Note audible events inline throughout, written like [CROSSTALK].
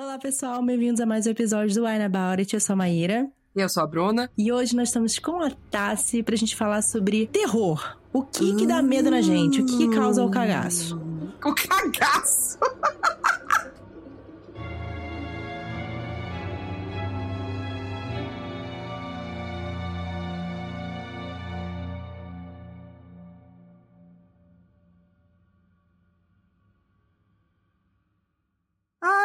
Olá, pessoal, bem-vindos a mais um episódio do Wine About It. Eu sou a Maíra. E eu sou a Bruna. E hoje nós estamos com a Tassi pra gente falar sobre terror. O que que dá medo na gente? O que, que causa o cagaço? O cagaço! [LAUGHS]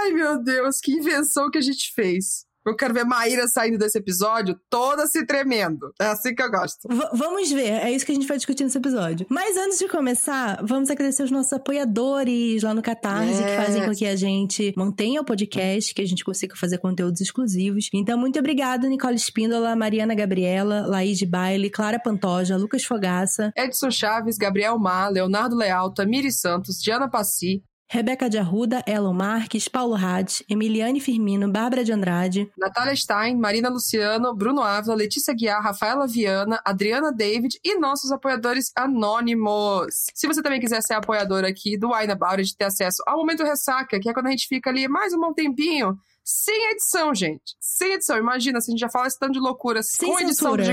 Ai, meu Deus, que invenção que a gente fez. Eu quero ver Maíra saindo desse episódio toda se tremendo. É assim que eu gosto. V- vamos ver, é isso que a gente vai discutir nesse episódio. Mas antes de começar, vamos agradecer os nossos apoiadores lá no Catarse, que É. fazem com que a gente mantenha o podcast, que a gente consiga fazer conteúdos exclusivos. Então, muito obrigada, Nicole Espíndola, Mariana Gabriela, Laís de Baile, Clara Pantoja, Lucas Fogaça, Edson Chaves, Gabriel Mar, Leonardo Leal, Tamiri Santos, Diana Passi, Rebeca de Arruda, Elon Marques, Paulo Hades, Emiliane Firmino, Bárbara de Andrade, Natália Stein, Marina Luciano, Bruno Ávila, Letícia Guiar, Rafaela Viana, Adriana David e nossos apoiadores anônimos. Se você também quiser ser apoiador aqui do Wine About It, ter acesso ao Momento Ressaca, que é quando a gente fica ali mais um bom tempinho, sem edição, gente. Sem edição. Imagina, se a gente já fala esse tanto de loucura Sem com edição do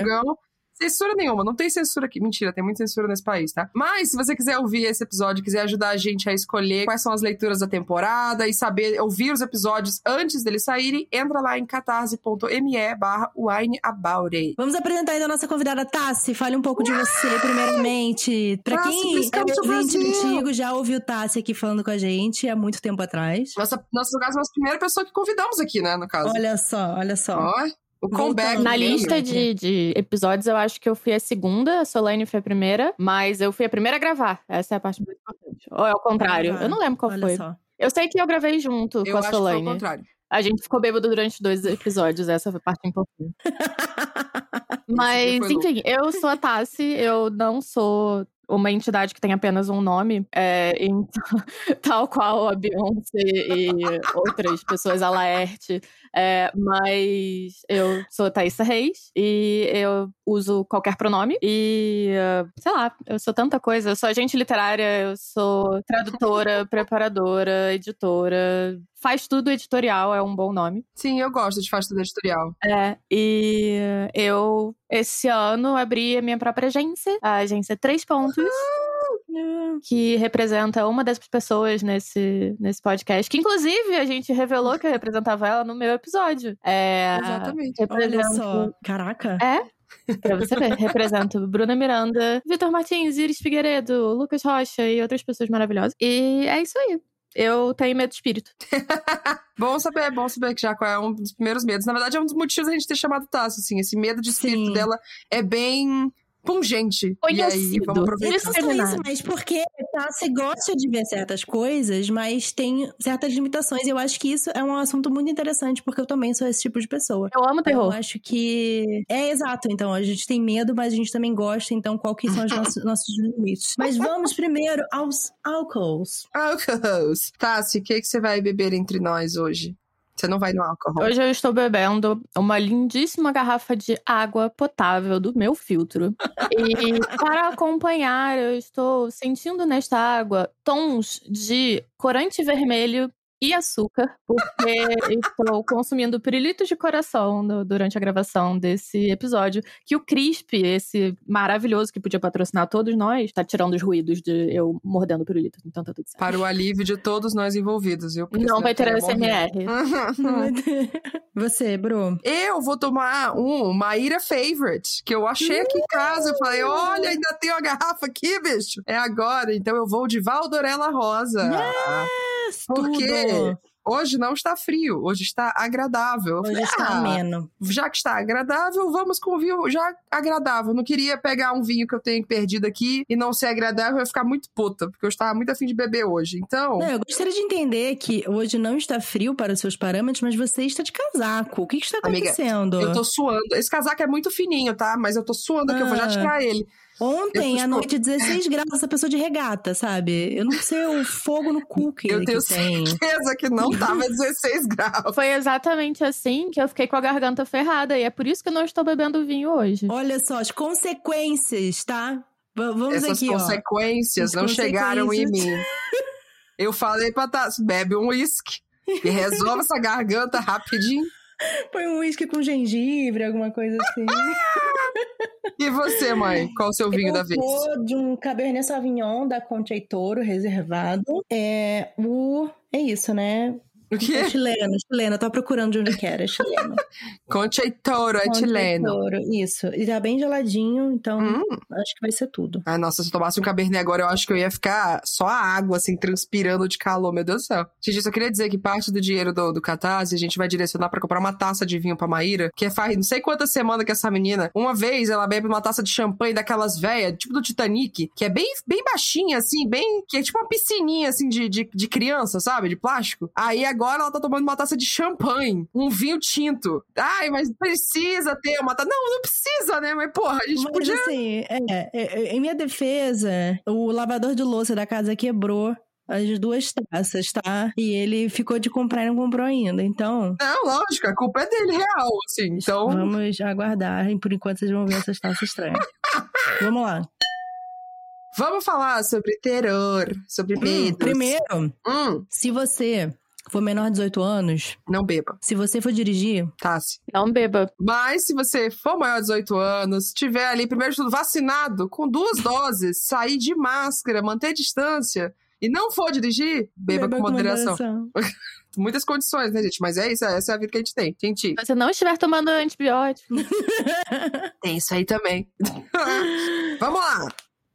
censura. Nenhuma, não tem censura aqui. Mentira, tem muita censura nesse país, tá? Mas se você quiser ouvir esse episódio, quiser ajudar a gente a escolher quais são as leituras da temporada e saber ouvir os episódios antes deles saírem, entra lá em catarse.me barra wineaboutit. Vamos apresentar ainda a nossa convidada Tassi. Fale um pouco de você, primeiramente. Pra Tassi, quem é Brasil. antigo, já ouviu Tassi aqui falando com a gente há muito tempo atrás. Nossa, nossa, no caso, nossa primeira pessoa que convidamos aqui, né, no caso. Olha só, olha só. Ó, o comeback. Na lista de, de episódios, eu acho que eu fui a segunda, a Solane foi a primeira, mas eu fui a primeira a gravar. Essa é a parte mais importante. Ou é o contrário? Gravar. Eu não lembro qual olha foi. só. Eu sei que eu gravei junto Eu com a acho que foi o Solane. contrário. A gente ficou bêbado durante dois episódios, essa foi a parte importante. [LAUGHS] Mas, enfim, eu sou a Tassi, eu não sou uma entidade que tem apenas um nome, é, então, [LAUGHS] tal qual a Beyoncé e outras pessoas, a Laerte, é, mas eu sou Thaisa Reis e eu uso qualquer pronome e, eh, sei lá, eu sou tanta coisa, eu sou agente literária, eu sou tradutora, preparadora, editora, faz tudo editorial, é um bom nome. Sim, eu gosto de faz tudo editorial. É, e eu, esse ano, abri a minha própria agência, a agência Três Pontos, que representa uma das pessoas nesse, nesse podcast, que inclusive a gente revelou que eu representava ela no meu episódio. É, Exatamente. Olha represento- só. Caraca. É, pra você ver, represento Bruna Miranda, Vitor Martins, Iris Figueiredo, Lucas Rocha e outras pessoas maravilhosas. E é isso aí. Eu tenho medo de espírito. [LAUGHS] Bom saber, bom saber que já qual é um dos primeiros medos. Na verdade, é um dos motivos a gente ter chamado Tassi, assim. Esse medo de espírito Sim. dela é bem pungente. E aí, Conhecido. vamos aproveitar. Isso Não só isso, mas porque Tassi gosta de ver certas coisas, mas tem certas limitações. E eu acho que isso é um assunto muito interessante, porque eu também sou esse tipo de pessoa. Eu amo Eu terror. acho que. É exato, então. A gente tem medo, mas a gente também gosta, então qual que são os nossos, [LAUGHS] nossos limites? Mas vamos primeiro aos álcools. Álcools. Tassi, o que, que você vai beber entre nós hoje? Você não vai no álcool. Hoje eu estou bebendo uma lindíssima garrafa de água potável do meu filtro. E para acompanhar, eu estou sentindo nesta água tons de corante vermelho e açúcar, porque estou consumindo pirilitos de coração no- durante a gravação desse episódio. Que o Crisp, esse maravilhoso que podia patrocinar todos nós, tá tirando os ruídos de eu mordendo pirulito. Então tá tudo certo. Para o alívio de todos nós envolvidos, viu? Porque Não vai ter eu. SMR. [LAUGHS] Você, Bru. Eu vou tomar um Maíra Favorite, que eu achei aqui em casa. Eu falei, olha, ainda tem uma garrafa aqui, bicho. É agora. Então eu vou de Valdorella Rosa. Porque Tudo. hoje não está frio, hoje está agradável. Hoje falei, está ah, ameno. já que está agradável, vamos com o vinho já agradável. Não queria pegar um vinho que eu tenho perdido aqui e não ser agradável, eu ia ficar muito puta, porque eu estava muito afim de beber hoje. Então, Não, eu gostaria de entender que hoje não está frio para os seus parâmetros, mas você está de casaco. O que, que está Amiga, acontecendo? eu tô suando. Esse casaco é muito fininho, tá? Mas eu tô suando aqui, eu vou já Ah. tirar ele. Ontem, à noite, 16 graus, essa pessoa de regata, sabe? Eu não sei o fogo no cu que, Eu que tenho tem. certeza que não tava 16 graus. Foi exatamente assim que eu fiquei com a garganta ferrada. E é por isso que eu não estou bebendo vinho hoje. Olha só, as consequências, tá? V- vamos Essas aqui, ó. consequências As não chegaram em consequências. mim. Eu falei pra Tassi, bebe um uísque. E resolve essa garganta rapidinho. [LAUGHS] Põe um uísque com gengibre, alguma coisa assim. [LAUGHS] E você, mãe? Qual o seu vinho eu da vez? vou de um Cabernet Sauvignon da Conte Toro reservado. É o é isso, né? O É quê? chileno, chileno. Eu tava procurando de onde que era, é chileno. [LAUGHS] Conte Toro, é Conte chileno. Toro, isso. E tá bem geladinho, então Hum. acho que vai ser tudo. Ah, nossa, se eu tomasse um Cabernet agora, eu acho que eu ia ficar só a água, assim, transpirando de calor, meu Deus do céu. Gente, eu só queria dizer que parte do dinheiro do, do Catarse a gente vai direcionar pra comprar uma taça de vinho pra Maíra, que faz não sei quantas semanas que essa menina, uma vez ela bebe uma taça de champanhe daquelas velhas, tipo do Titanic, que é bem, bem baixinha, assim, bem, que é tipo uma piscininha, assim, de, de, de criança, sabe? De plástico. Aí agora ela tá tomando uma taça de champanhe, um vinho tinto. Ai, mas precisa ter uma taça. Não, não precisa, né? Mas, porra, a gente Mas podia... assim, é, é, é, em minha defesa, o lavador de louça da casa quebrou as duas taças, tá? E ele ficou de comprar e não comprou ainda. Então, Não, lógico, a culpa é dele, real, assim. Então, vamos aguardar. E por enquanto vocês vão ver essas taças estranhas. [LAUGHS] vamos lá. vamos falar sobre terror, sobre Hum, medo. primeiro, Hum, se você for menor de 18 anos, não beba, se você for dirigir, Tassi. Não beba. Mas se você for maior de 18 anos, tiver ali, primeiro de tudo, vacinado, com duas [LAUGHS] doses, sair de máscara, manter distância e não for dirigir, beba, com moderação. [LAUGHS] Muitas condições, né, gente? Mas é isso, essa é a vida que a gente tem. Gente, Se você não estiver tomando antibiótico. [LAUGHS] tem isso aí também. Vamos lá.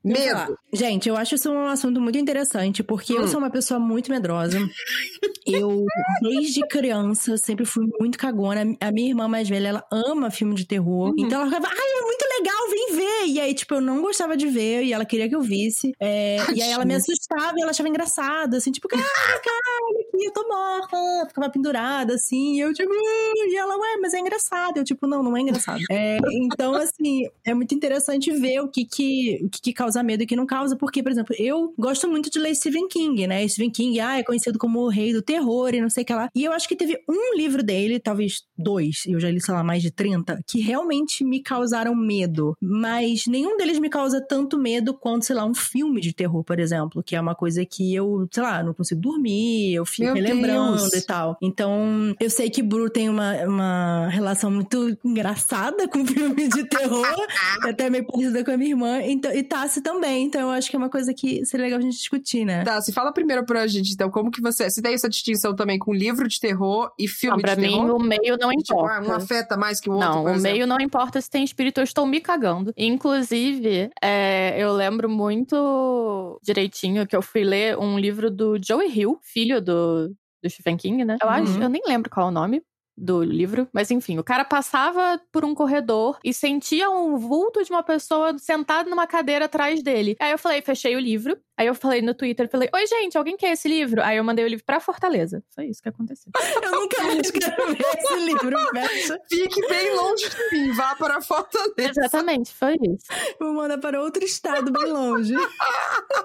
Medo. Gente, eu acho isso um assunto muito interessante, porque Hum. eu sou uma pessoa muito medrosa. [LAUGHS] Eu, desde criança, sempre fui muito cagona. A minha irmã mais velha, ela ama filme de terror. Uhum. Então ela ficava, ai, é muito legal, vem ver. E aí, tipo, eu não gostava de ver e ela queria que eu visse. É, e aí ela me assustava e ela achava engraçado, assim, tipo, [LAUGHS] caraca, olha aqui, eu tô morta. Ficava pendurada, assim, e eu, tipo, "Ah", e ela, ué, mas é engraçado. Eu, tipo, não, não é engraçado. É, então, assim, é muito interessante ver o que que, o que que causa medo e que não causa, porque, por exemplo, eu gosto muito de ler Stephen King, né? Stephen King, ah, é conhecido como o rei do terror e não sei o que lá. E eu acho que teve um livro dele, talvez dois, eu já li, sei lá, mais de 30, que realmente me causaram medo. Mas nenhum deles me causa tanto medo quanto, sei lá, um filme de terror, por exemplo, que é uma coisa que eu, sei lá, não consigo dormir, eu fico Meu relembrando Deus. e tal. Então, eu sei que Bru tem uma, uma relação muito engraçada com [LAUGHS] filme de terror, [LAUGHS] até meio parecida com a minha irmã, então, e Tassi também. Então, eu acho que é uma coisa que seria legal a gente discutir, né? Tá, se fala primeiro pra gente, então, como que você. Você tem essa distinção também com livro de terror e filme Não, pra de mim, terror? o meio não Tipo, importa. um afeta mais que o outro. Não, o exemplo. meio não importa se tem espírito, eu estou me cagando. Inclusive, é, eu lembro muito direitinho que eu fui ler um livro do Joey Hill, filho do, do Stephen King, né? Eu acho, Uhum. eu nem lembro qual é o nome do livro, mas enfim, o cara passava por um corredor e sentia um vulto de uma pessoa sentada numa cadeira atrás dele. Aí eu falei, fechei o livro. Aí eu falei no Twitter, falei, oi gente, alguém quer esse livro? Aí eu mandei o livro pra Fortaleza. Foi isso que aconteceu. Eu nunca mais quero ver esse livro, fecha. Fique bem longe de mim, vá para a Fortaleza. Exatamente, foi isso. Vou mandar para outro estado bem longe.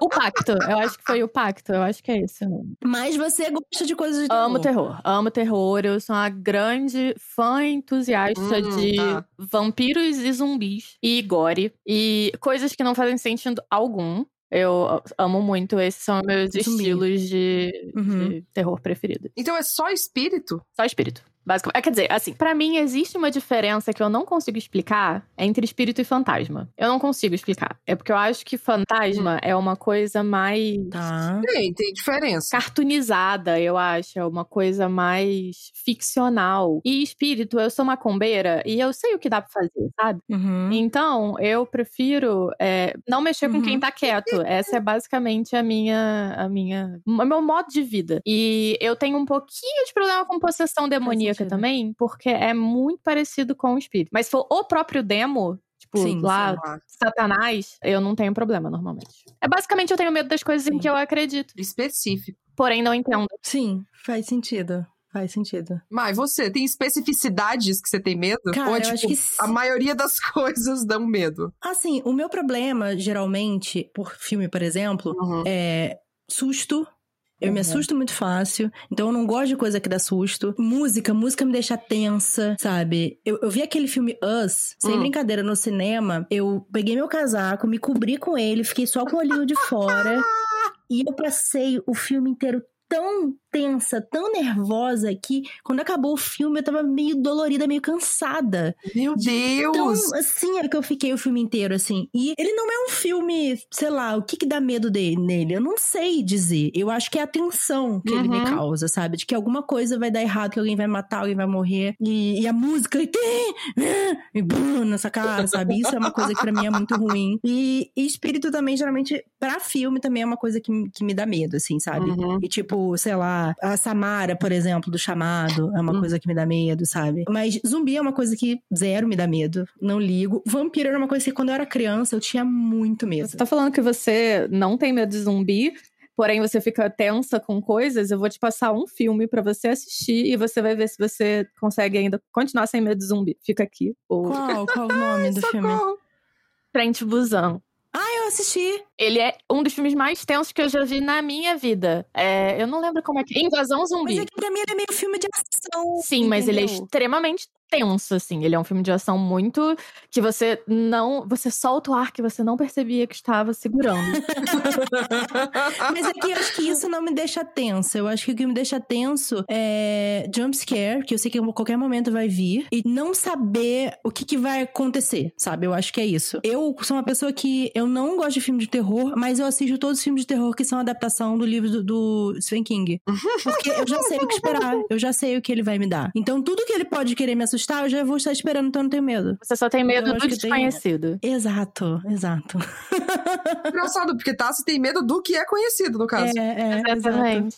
O pacto, eu acho que foi o pacto, eu acho que é esse o nome. Mas você gosta de coisas de terror. Amo terror, amo terror. Eu sou uma grande fã entusiasta Hum, de tá. vampiros e zumbis e gore e coisas que não fazem sentido algum. Eu amo muito, esses são meus Zumbi. estilos de, Uhum. de terror preferido. Então é só espírito? Só espírito. Basicamente. É, quer dizer, assim, pra mim existe uma diferença que eu não consigo explicar entre espírito e fantasma. Eu não consigo explicar. É porque eu acho que fantasma é uma coisa mais Tá. Tem, tem diferença. cartunizada, eu acho. É uma coisa mais ficcional. E espírito, eu sou macumbeira e eu sei o que dá pra fazer, sabe? Uhum. Então, eu prefiro é, não mexer com Uhum. quem tá quieto. Essa é basicamente a minha, a minha, o meu modo de vida. E eu tenho um pouquinho de problema com possessão demoníaca sentido. também, porque é muito parecido com o espírito. Mas se for o próprio demo, tipo, Sim, lá, Ah, Satanás, eu não tenho problema normalmente. É basicamente eu tenho medo das coisas em Sim. que eu acredito, específico. porém não entendo. Sim, faz sentido. Faz sentido. Mas você tem especificidades que você tem medo? Cara, Ou é eu tipo, acho que a maioria das [LAUGHS] coisas dão medo? Assim, o meu problema, geralmente, por filme, por exemplo, Uhum. é susto. Eu me Uhum. assusto muito fácil, então eu não gosto de coisa que dá susto. Música, música me deixa tensa, sabe? Eu, eu vi aquele filme Us, sem Hum. brincadeira, no cinema. Eu peguei meu casaco, me cobri com ele, fiquei só com o olhinho de fora. [LAUGHS] e eu passei o filme inteiro tão tensa, tão nervosa que quando acabou o filme eu tava meio dolorida, meio cansada. Meu Deus! Então, assim, é que eu fiquei o filme inteiro, assim. E ele não é um filme, sei lá, o que que dá medo dele, nele? Eu não sei dizer. Eu acho que é a tensão que ele me Uhum. causa, sabe? De que alguma coisa vai dar errado, que alguém vai matar, alguém vai morrer. E, e a música... E, e brum, nessa cara, sabe? Isso é uma coisa que pra mim é muito ruim. E, e espírito também, geralmente, pra filme, também é uma coisa que, que me dá medo, assim, sabe? Uhum. E tipo, sei lá, a Samara, por exemplo, do chamado, é uma Hum. coisa que me dá medo, sabe? Mas zumbi é uma coisa que zero me dá medo. Não ligo. Vampiro era uma coisa que quando eu era criança eu tinha muito medo. Você tá falando que você não tem medo de zumbi, porém você fica tensa com coisas. Eu vou te passar um filme pra você assistir e você vai ver se você consegue ainda continuar sem medo de zumbi. Fica aqui. O Qual? Qual o nome do [LAUGHS] filme? Trent Busan. Ah, eu assisti. Ele é um dos filmes mais tensos que eu já vi na minha vida. É, eu não lembro como é que. Invasão Mas Zumbi. é que pra mim ele é meio filme de ação. Sim, mas ele é entendeu? extremamente tenso, assim. Ele é um filme de ação muito que você não. Você solta o ar que você não percebia que estava segurando. [LAUGHS] Mas é que eu acho que isso não me deixa tensa. Eu acho que o que me deixa tenso é jump scare, que eu sei que a qualquer momento vai vir, e não saber o que, que vai acontecer, sabe? Eu acho que é isso. Eu sou uma pessoa que eu não gosto de filme de terror, mas eu assisto todos os filmes de terror que são adaptação do livro do, do Stephen King. [LAUGHS] Porque eu já sei o que esperar, eu já sei o que ele vai me dar. Então tudo que ele pode querer me assustar, eu já vou estar esperando, então eu não tenho medo. Você só tem medo Eu acho do que tem- desconhecido. Exato, exato. Engraçado, porque Tassi tem medo do que é conhecido, no caso. É, é, exato. Exatamente.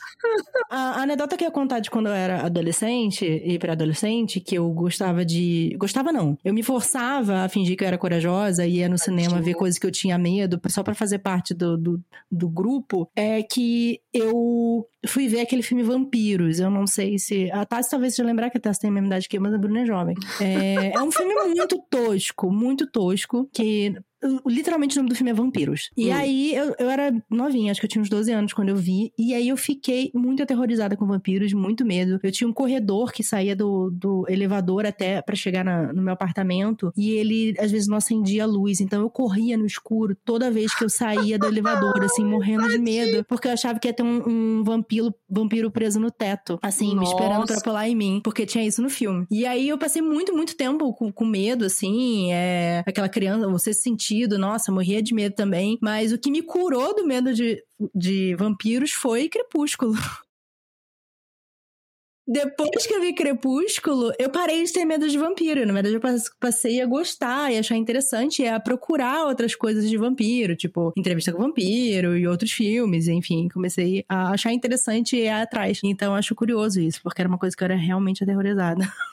A, a anedota que eu ia contar de quando eu era adolescente e pré-adolescente, que eu gostava de. Gostava não. Eu me forçava a fingir que eu era corajosa e ia no cinema ver coisas que eu tinha medo, só pra fazer parte do, do, do grupo, é que eu fui ver aquele filme Vampiros. Eu não sei se. A Tassi talvez se lembrar que a Tassi tem a mesma idade que eu, mas a Bruna é jovem. É, é um filme muito tosco, muito tosco, que. Literalmente o nome do filme é Vampiros. E Hum. aí eu, eu era novinha, acho que eu tinha uns 12 anos quando eu vi. E aí eu fiquei muito aterrorizada com vampiros, muito medo. Eu tinha um corredor que saía do, do elevador até pra chegar na- no meu apartamento. E ele às vezes não acendia a luz. Então eu corria no escuro toda vez que eu saía do elevador, assim, morrendo de medo. Porque eu achava que ia ter um, um vampiro, vampiro preso no teto, assim, me esperando Nossa. pra pular em mim. Porque tinha isso no filme. E aí eu passei muito, muito tempo com, com medo, assim. É, aquela criança, você nossa, morria de medo também. Mas o que me curou do medo de, de vampiros foi Crepúsculo. Depois que eu vi Crepúsculo, eu parei de ter medo de vampiro. Na verdade, eu pass- passei a gostar e achar interessante e a procurar outras coisas de vampiro, tipo entrevista com vampiro e outros filmes, enfim. Comecei a achar interessante e ir atrás. Então, acho curioso isso, porque era uma coisa que eu era realmente aterrorizada. [LAUGHS]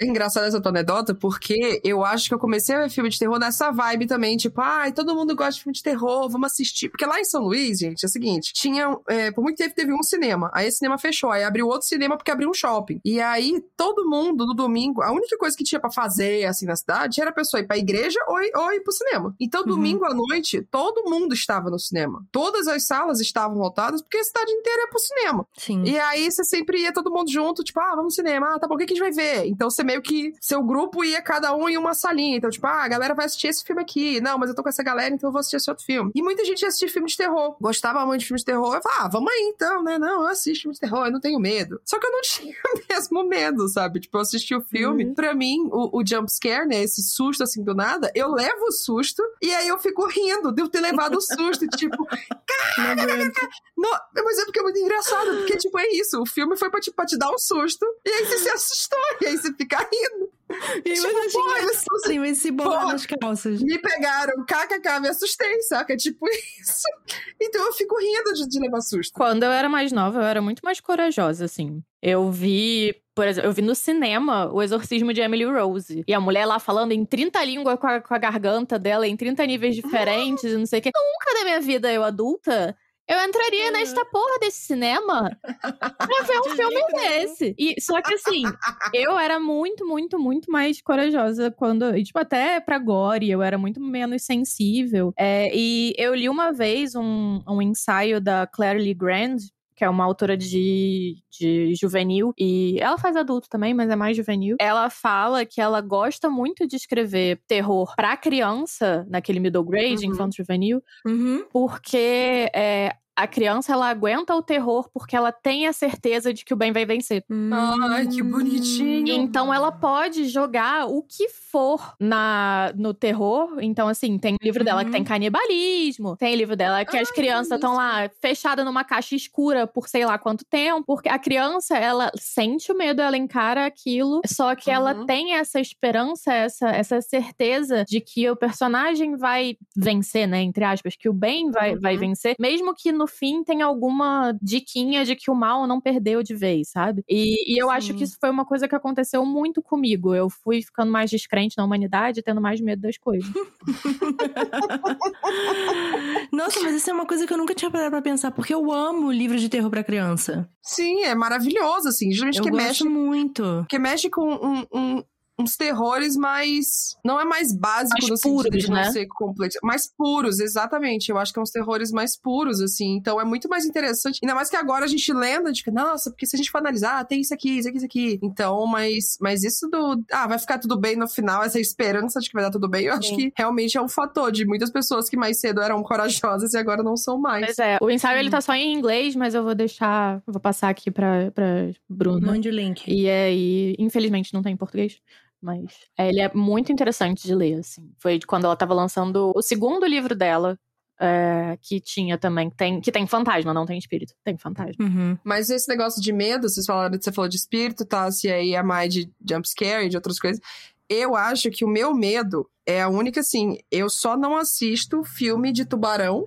É engraçada essa tua anedota, porque eu acho que eu comecei a ver filme de terror nessa vibe também, tipo, ai, todo mundo gosta de filme de terror, vamos assistir. Porque lá em São Luís, gente, é o seguinte, tinha, é, por muito tempo teve um cinema, aí esse cinema fechou, aí abriu outro cinema porque abriu um shopping. E aí, todo mundo, no domingo, a única coisa que tinha pra fazer, assim, na cidade, era a pessoa ir pra igreja ou, ir- ou ir pro cinema. Então, Uhum. domingo à noite, todo mundo estava no cinema. Todas as salas estavam lotadas, porque a cidade inteira ia pro cinema. Sim. E aí você sempre ia todo mundo junto, tipo, ah, vamos no cinema, ah, tá bom, o que, que a gente vai ver? Então você meio que, seu grupo ia cada um em uma salinha. Então, tipo, ah, a galera vai assistir esse filme aqui. Não, mas eu tô com essa galera, então eu vou assistir esse outro filme. E muita gente ia assistir filme de terror. Gostava muito de filme de terror. Eu falava, ah, vamos aí então, né? Não, eu assisto filme de terror, eu não tenho medo. Só que eu não [LAUGHS] tinha mesmo medo, sabe? Tipo, eu assisti o filme. Uhum. Pra mim, o, o jump scare, né? Esse susto assim do nada, eu levo o susto e aí eu fico rindo de eu ter levado o susto. tipo, [LAUGHS] aguento. não, mas é porque é muito engraçado, porque, tipo, é isso. O filme foi pra, te- pra te dar um susto, e aí você se assustou, e aí você fica rindo. E Tipo, você pô, tinha eu assim, mas se bolar nas calças. Me pegaram, kkk, me assustei, saca? Tipo [LAUGHS] isso. Então eu fico rindo de, de levar susto. Quando eu era mais nova, eu era muito mais corajosa, assim. Eu vi, por exemplo, eu vi no cinema o exorcismo de Emily Rose. E a mulher lá falando em 30 línguas com a, com a garganta dela, em 30 níveis [LAUGHS] diferentes, e não sei o quê. Nunca na minha vida, eu adulta, eu entraria Uhum. nesta porra desse cinema [LAUGHS] pra ver um filme desse. E, só que assim, [LAUGHS] eu era muito, muito, muito mais corajosa quando. E, tipo, até pra gore, eu era muito menos sensível. É, e eu li uma vez um, um ensaio da Claire Lee Grand. Que é uma autora de, de juvenil. E ela faz adulto também, mas é mais juvenil. Ela fala que ela gosta muito de escrever terror pra criança, naquele middle grade, Uhum. infanto juvenil, Uhum. porque é, a criança ela aguenta o terror porque ela tem a certeza de que o bem vai vencer. Ai, que bonitinho. Então ela pode jogar o que for na no terror. Então, assim, tem livro dela que tem Uhum. canibalismo, tem livro dela que as Ai, crianças estão lá fechadas numa caixa escura por sei lá quanto tempo. Porque a criança, ela sente o medo, ela encara aquilo, só que ela Uhum. tem essa esperança, essa, essa certeza de que o personagem vai vencer, né? Entre aspas, que o bem vai, vai Uhum. vencer, mesmo que no fim tenha alguma diquinha de que o mal não perdeu de vez, sabe? E, e eu acho Sim. que isso foi uma coisa que aconteceu muito comigo. Eu fui ficando mais descrente na humanidade, tendo mais medo das coisas. [LAUGHS] Nossa, mas isso é uma coisa que eu nunca tinha parado pra pensar, porque eu amo livros de terror pra criança. Sim, é maravilhoso, assim. Geralmente Eu que gosto mexe, muito. que mexe com um- um- uns terrores mais. Não é mais básico Mais no sentido puros, de não né? ser complexo. Mais puros, exatamente. Eu acho que é uns terrores mais puros, assim. Então é muito mais interessante. Ainda mais que agora a gente lendo, a gente fica, nossa, porque se a gente for analisar, ah, tem isso aqui, isso aqui, isso aqui. Então, mas, mas isso do. Ah, vai ficar tudo bem no final, essa esperança de que vai dar tudo bem, eu acho Sim. que realmente é um fator de muitas pessoas que mais cedo eram corajosas e agora não são mais. Mas é, o ensaio ele tá só em inglês, mas eu vou deixar, vou passar aqui pra, pra Bruna. Mande o link. E aí, infelizmente, não tem em português. Mas é, ele é muito interessante de ler, assim. Foi de quando ela tava lançando o segundo livro dela, é, que tinha também, tem, que tem fantasma, não tem espírito. Tem fantasma. Uhum. Mas esse negócio de medo, vocês falaram, você falou de espírito, tá? Se aí a mais de jumpscare e de outras coisas. Eu acho que o meu medo é a única, assim, eu só não assisto filme de tubarão,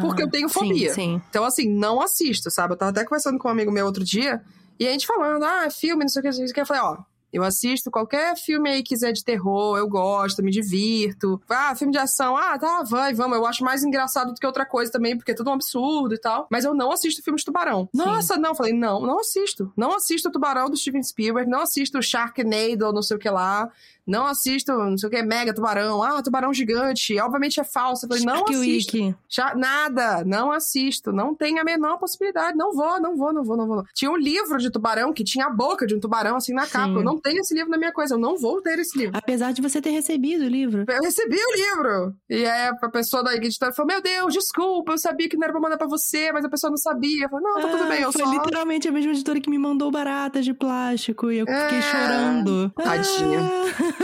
Porque eu tenho sim, fobia. Sim, então assim, não assisto, sabe? Eu tava até conversando com um amigo meu outro dia, e a gente falando, ah, filme, não sei o que, não sei o que. Eu falei, ó, eu assisto qualquer filme aí que quiser de terror, eu gosto, me divirto. Ah, filme de ação, ah, tá, vai, vamos. Eu acho mais engraçado do que outra coisa também, porque é tudo um absurdo e tal. Mas eu não assisto filme de tubarão. Sim. Nossa, não. Falei, não, não assisto. Não assisto o Tubarão do Steven Spielberg, não assisto o Sharknado, não sei o que lá. Não assisto, não sei o que, Mega Tubarão. Ah, Tubarão Gigante. Obviamente é falso. Eu falei, não assisto. Já, nada, não assisto, não tem a menor possibilidade, não vou, não vou, não vou, não vou. Tinha um livro de tubarão que tinha a boca de um tubarão assim na capa. Sim. Eu não tenho esse livro na minha coisa, eu não vou ter esse livro. Apesar de você ter recebido o livro. Eu recebi o livro. E aí a pessoa da editora falou: Meu Deus, desculpa, eu sabia que não era pra mandar pra você, mas a pessoa não sabia. Eu falei, não, tá tudo Ah, bem, eu Foi só. literalmente a mesma editora que me mandou baratas de plástico e eu fiquei É. chorando. Tadinha. Ah.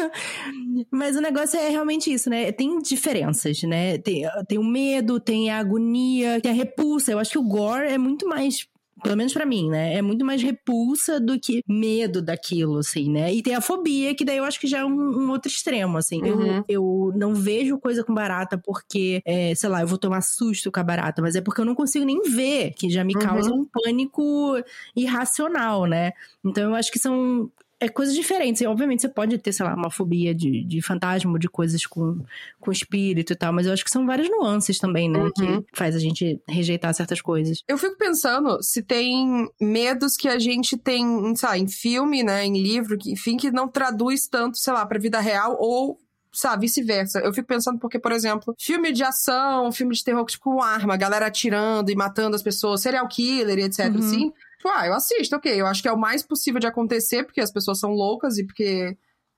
Mas o negócio é realmente isso, né? Tem diferenças, né? Tem, tem o medo, tem a agonia, tem a repulsa. Eu acho que o gore é muito mais. Pelo menos pra mim, né? É muito mais repulsa do que medo daquilo, assim, né? E tem a fobia, que daí eu acho que já é um, um outro extremo, assim. Eu- Uhum. Eu, não vejo coisa com barata porque, é, sei lá, eu vou tomar susto com a barata, mas é porque eu não consigo nem ver, que já me Uhum. causa um pânico irracional, né? Então eu acho que são é, coisas diferentes. E, obviamente você pode ter, sei lá, uma fobia de, de fantasma, de coisas com, com espírito e tal, mas eu acho que são várias nuances também, né? Uhum. Que faz a gente rejeitar certas coisas. Eu fico pensando se tem medos que a gente tem, sei lá, em filme, né, em livro, que, enfim, que não traduz tanto, sei lá, pra vida real ou sabe, vice-versa. Eu fico pensando porque, por exemplo, filme de ação, filme de terror tipo, com arma, galera atirando e matando as pessoas, serial killer e etc, Uhum. assim. Tipo, ah, eu assisto, ok. Eu acho que é o mais possível de acontecer, porque as pessoas são loucas e porque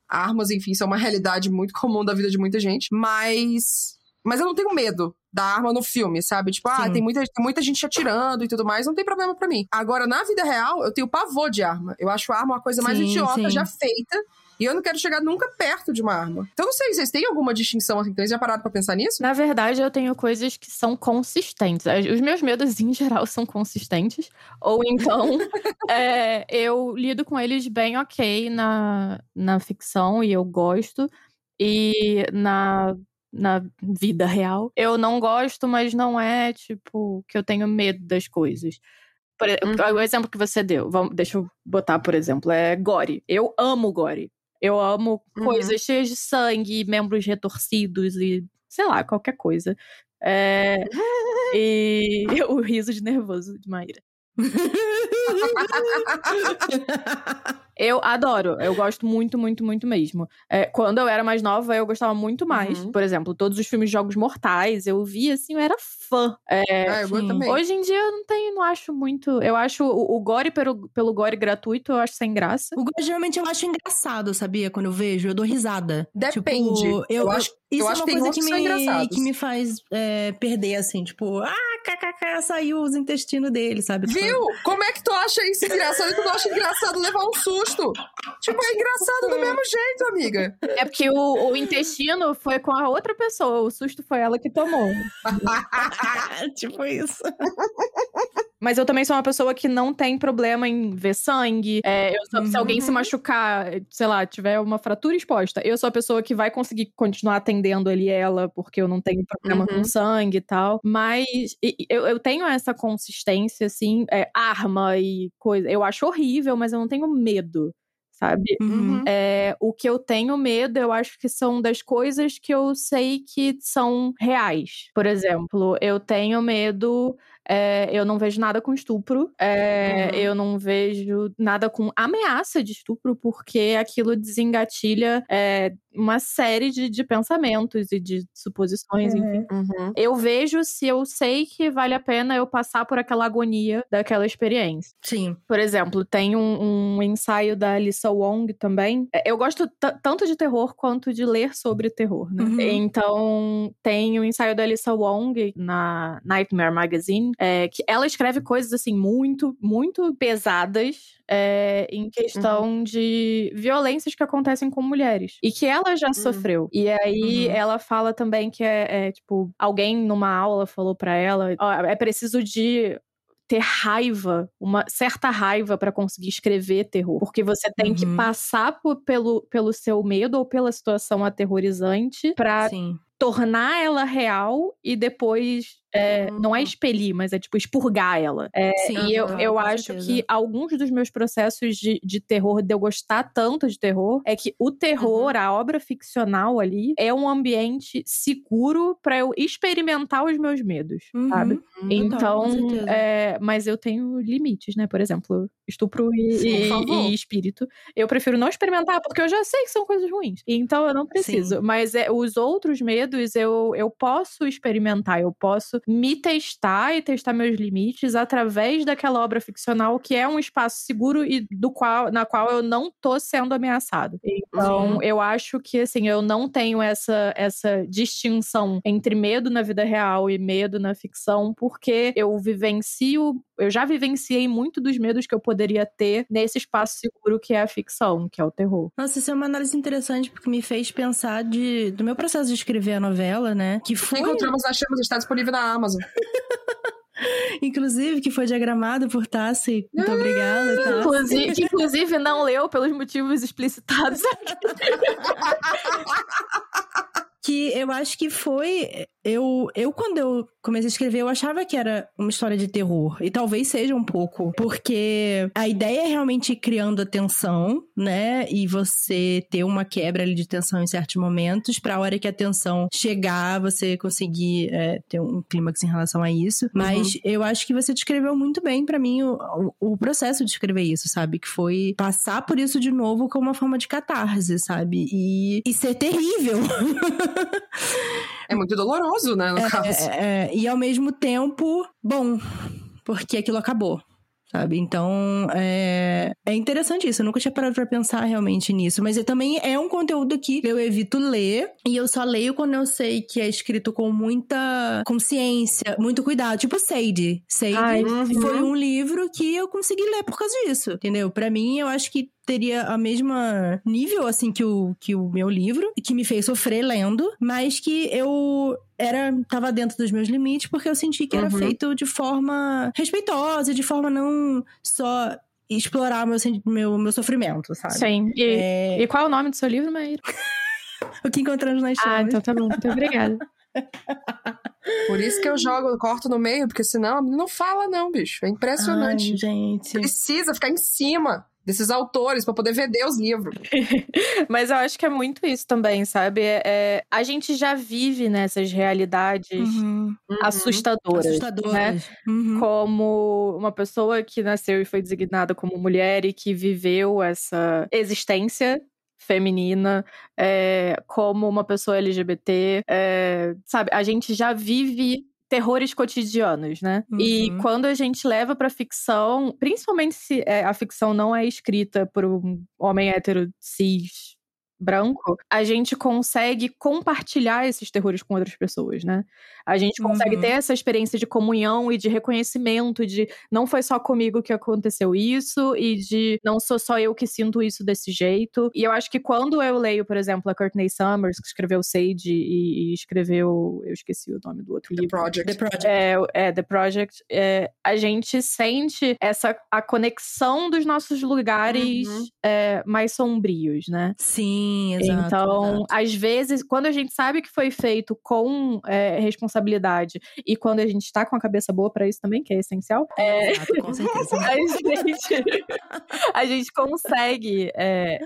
armas, enfim, são uma [LAUGHS] realidade muito comum da vida de muita gente. Mas. Mas eu não tenho medo da arma no filme, sabe? Tipo, ah, tem muita, tem muita gente atirando e tudo mais, não tem problema pra mim. Agora, na vida real, eu tenho pavor de arma. Eu acho a arma uma coisa mais Sim, idiota sim. já feita. E eu não quero chegar nunca perto de uma arma. Então, não sei, vocês têm alguma distinção assim? Vocês já pararam pra pensar nisso? Na verdade, eu tenho coisas que são consistentes. Os meus medos, em geral, são consistentes. Ou então, [LAUGHS] é, eu lido com eles bem ok na, na ficção e eu gosto. E na, na vida real, eu não gosto, mas não é, tipo, que eu tenho medo das coisas. Por, Uhum. O exemplo que você deu, vamos, deixa eu botar, por exemplo, é gore. Eu amo gore. Eu amo Uhum. coisas cheias de sangue, membros retorcidos e sei lá, qualquer coisa. É, e [LAUGHS] [LAUGHS] o riso de nervoso de Maíra. [LAUGHS] Eu adoro, eu gosto muito, muito, muito mesmo. É, quando eu era mais nova, eu gostava muito mais. Uhum. Por exemplo, todos os filmes de Jogos Mortais, eu via assim, eu era fã. É, ah, eu sim. também. Hoje em dia eu não tenho, não acho muito. Eu acho o, o gore pelo, pelo gore gratuito, eu acho sem graça. O gore geralmente eu acho engraçado, sabia? Quando eu vejo, eu dou risada. Depende. Tipo, eu, Eu acho- isso eu é uma coisa que que me, que me faz é, perder, assim, tipo, ah, kkk, saiu os intestinos dele, sabe? Tipo, Viu? Como é que tu acha isso engraçado e tu não acha engraçado levar um susto? Tipo, é engraçado do mesmo jeito, amiga. É porque o, o intestino foi com a outra pessoa, o susto foi ela que tomou. [LAUGHS] [LAUGHS] tipo isso. Mas eu também sou uma pessoa que não tem problema em ver sangue. É, sou- Se Uhum. alguém se machucar, sei lá, tiver uma fratura exposta, eu sou a pessoa que vai conseguir continuar atendendo ali ela, porque eu não tenho problema Uhum. com sangue e tal. Mas e- e eu, eu tenho essa consistência, assim, é, arma e coisa. Eu acho horrível, mas eu não tenho medo, sabe? Uhum. É, o que eu tenho medo, eu acho que são das coisas que eu sei que são reais. Por exemplo, eu tenho medo. É, eu não vejo nada com estupro. é, Uhum. Eu não vejo nada com ameaça de estupro, porque aquilo desengatilha é, uma série de, de pensamentos e de suposições, enfim. Uhum. Eu vejo se eu sei que vale a pena eu passar por aquela agonia daquela experiência. Sim. Por exemplo, tem um, um ensaio da Alyssa Wong também. É, Eu gosto tanto de terror quanto de ler sobre terror, né? Uhum. Então, tem o ensaio da Alyssa Wong na Nightmare Magazine, é, que ela escreve coisas, assim, muito, muito pesadas. é, em questão de violências que acontecem com mulheres. E que ela já sofreu. E aí Uhum. ela fala também que é, é, tipo, alguém numa aula falou pra ela: ó, é preciso de ter raiva, uma certa raiva pra conseguir escrever terror. Porque você tem que Uhum. passar por- pelo, pelo seu medo ou pela situação aterrorizante pra Sim. tornar ela real e depois. É, Não é expelir, mas é tipo expurgar ela. É, Sim. e eu, eu acho certeza. que alguns dos meus processos de, de terror, de eu gostar tanto de terror, é que o terror, Uhum. a obra ficcional ali, é um ambiente seguro pra eu experimentar os meus medos, Uhum. sabe? Uhum. Então, certeza. é, mas eu tenho limites, né? Por exemplo, estupro e, Sim, e- e espírito. Eu prefiro não experimentar, porque eu já sei que são coisas ruins. Então eu não preciso. Mas é, os outros medos eu, eu posso experimentar, eu posso me testar e testar meus limites através daquela obra ficcional que é um espaço seguro e do qual, na qual eu não tô sendo ameaçado. Então, Uhum. eu acho que assim, eu não tenho essa, essa distinção entre medo na vida real e medo na ficção, porque eu vivencio, eu já vivenciei muito dos medos que eu poderia ter nesse espaço seguro que é a ficção, que é o terror. Nossa, isso é uma análise interessante, porque me fez pensar de, do meu processo de escrever a novela, né? Que foi, Encontramos as chamas, está disponível na Amazon. [LAUGHS] inclusive, que foi diagramado por Tassi. Muito obrigada, Tassi. Inclusive, que [LAUGHS] inclusive não leu pelos motivos explicitados. [LAUGHS] Que eu acho que foi. Eu, eu, quando eu comecei a escrever, eu achava que era uma história de terror. E talvez seja um pouco. Porque a ideia é realmente ir criando a tensão, né? E você ter uma quebra ali de tensão em certos momentos, pra hora que a tensão chegar, você conseguir é, ter um clímax em relação a isso. Mas eu acho que você descreveu muito bem pra mim o, o, o processo de escrever isso, sabe? Que foi passar por isso de novo como uma forma de catarse, sabe? E, e ser terrível. [LAUGHS] É muito doloroso, né, no caso. É, é, e ao mesmo tempo, bom, porque aquilo acabou. Sabe? Então, é, é interessante isso. Eu nunca tinha parado pra pensar realmente nisso. Mas é, também é um conteúdo que eu evito ler. E eu só leio quando eu sei que é escrito com muita consciência, muito cuidado. Tipo Sade. Sade Ai, Uhum. foi um livro que eu consegui ler por causa disso. Entendeu? Pra mim, eu acho que teria a mesma nível, assim, que o, que o meu livro. E que me fez sofrer lendo. Mas que eu era tava dentro dos meus limites porque eu senti que era Uhum. feito de forma respeitosa, de forma não só explorar meu, meu, meu sofrimento, sabe? Sim. E, É, e qual é o nome do seu livro, Maíra? [LAUGHS] o que encontramos nas Ah, chamas. então tá bom. Muito obrigada. [LAUGHS] Por isso que eu jogo, eu corto no meio, porque senão não fala, não, bicho. É impressionante. Ai, gente. Precisa ficar em cima. Desses autores para poder vender os livros. [LAUGHS] Mas eu acho que é muito isso também, sabe? É, é a gente já vive nessas realidades uhum. assustadoras. Assustadoras. Né? Uhum. Como uma pessoa que nasceu e foi designada como mulher e que viveu essa existência feminina, é, como uma pessoa LGBT, é, sabe? A gente já vive terrores cotidianos, né? Uhum. E quando a gente leva para ficção, principalmente se é, a ficção não é escrita por um homem hétero cis branco, a gente consegue compartilhar esses terrores com outras pessoas, né? A gente consegue uhum. ter essa experiência de comunhão e de reconhecimento de não foi só comigo que aconteceu isso e de não sou só eu que sinto isso desse jeito. E eu acho que quando eu leio, por exemplo, a Courtney Summers, que escreveu Sage e, e escreveu, eu esqueci o nome do outro The livro. Project. The Project. É, é The Project. É, a gente sente essa a conexão dos nossos lugares uhum. é, mais sombrios, né? Sim, exato. Então, exato. às vezes, quando a gente sabe que foi feito com é, responsabilidade e quando a gente tá com a cabeça boa para isso também, que é essencial, é, Exato, com certeza. [LAUGHS] a, gente, a gente consegue é,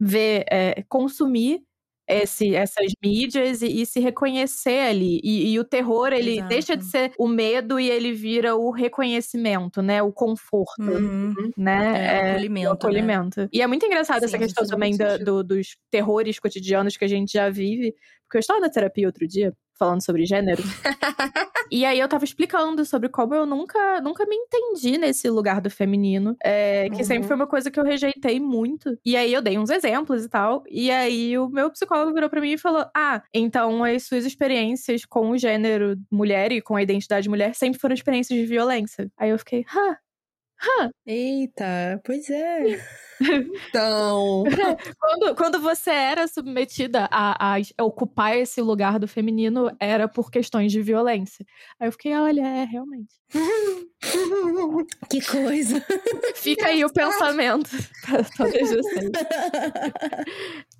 ver, é, consumir esse, essas mídias e, e, se reconhecer ali. E, e o terror, ele Exato. deixa de ser o medo e ele vira o reconhecimento, né? O conforto, uhum. né? É, é, acolhimento. O acolhimento. Né? E é muito engraçado Sim, essa questão também do, dos terrores cotidianos que a gente já vive. Porque eu estava na terapia outro dia, falando sobre gênero. [LAUGHS] e aí eu tava explicando sobre como eu nunca, nunca me entendi nesse lugar do feminino. É, que uhum. sempre foi uma coisa que eu rejeitei muito. E aí eu dei uns exemplos e tal. E aí o meu psicólogo virou pra mim e falou: Ah, então as suas experiências com o gênero mulher e com a identidade mulher sempre foram experiências de violência. Aí eu fiquei, hã? Hã? Eita, pois é. [LAUGHS] Então. quando, quando você era submetida a, a, ocupar esse lugar do feminino, era por questões de violência. Aí eu fiquei, olha, é realmente. [LAUGHS] que coisa. Fica aí o pensamento para todas vocês.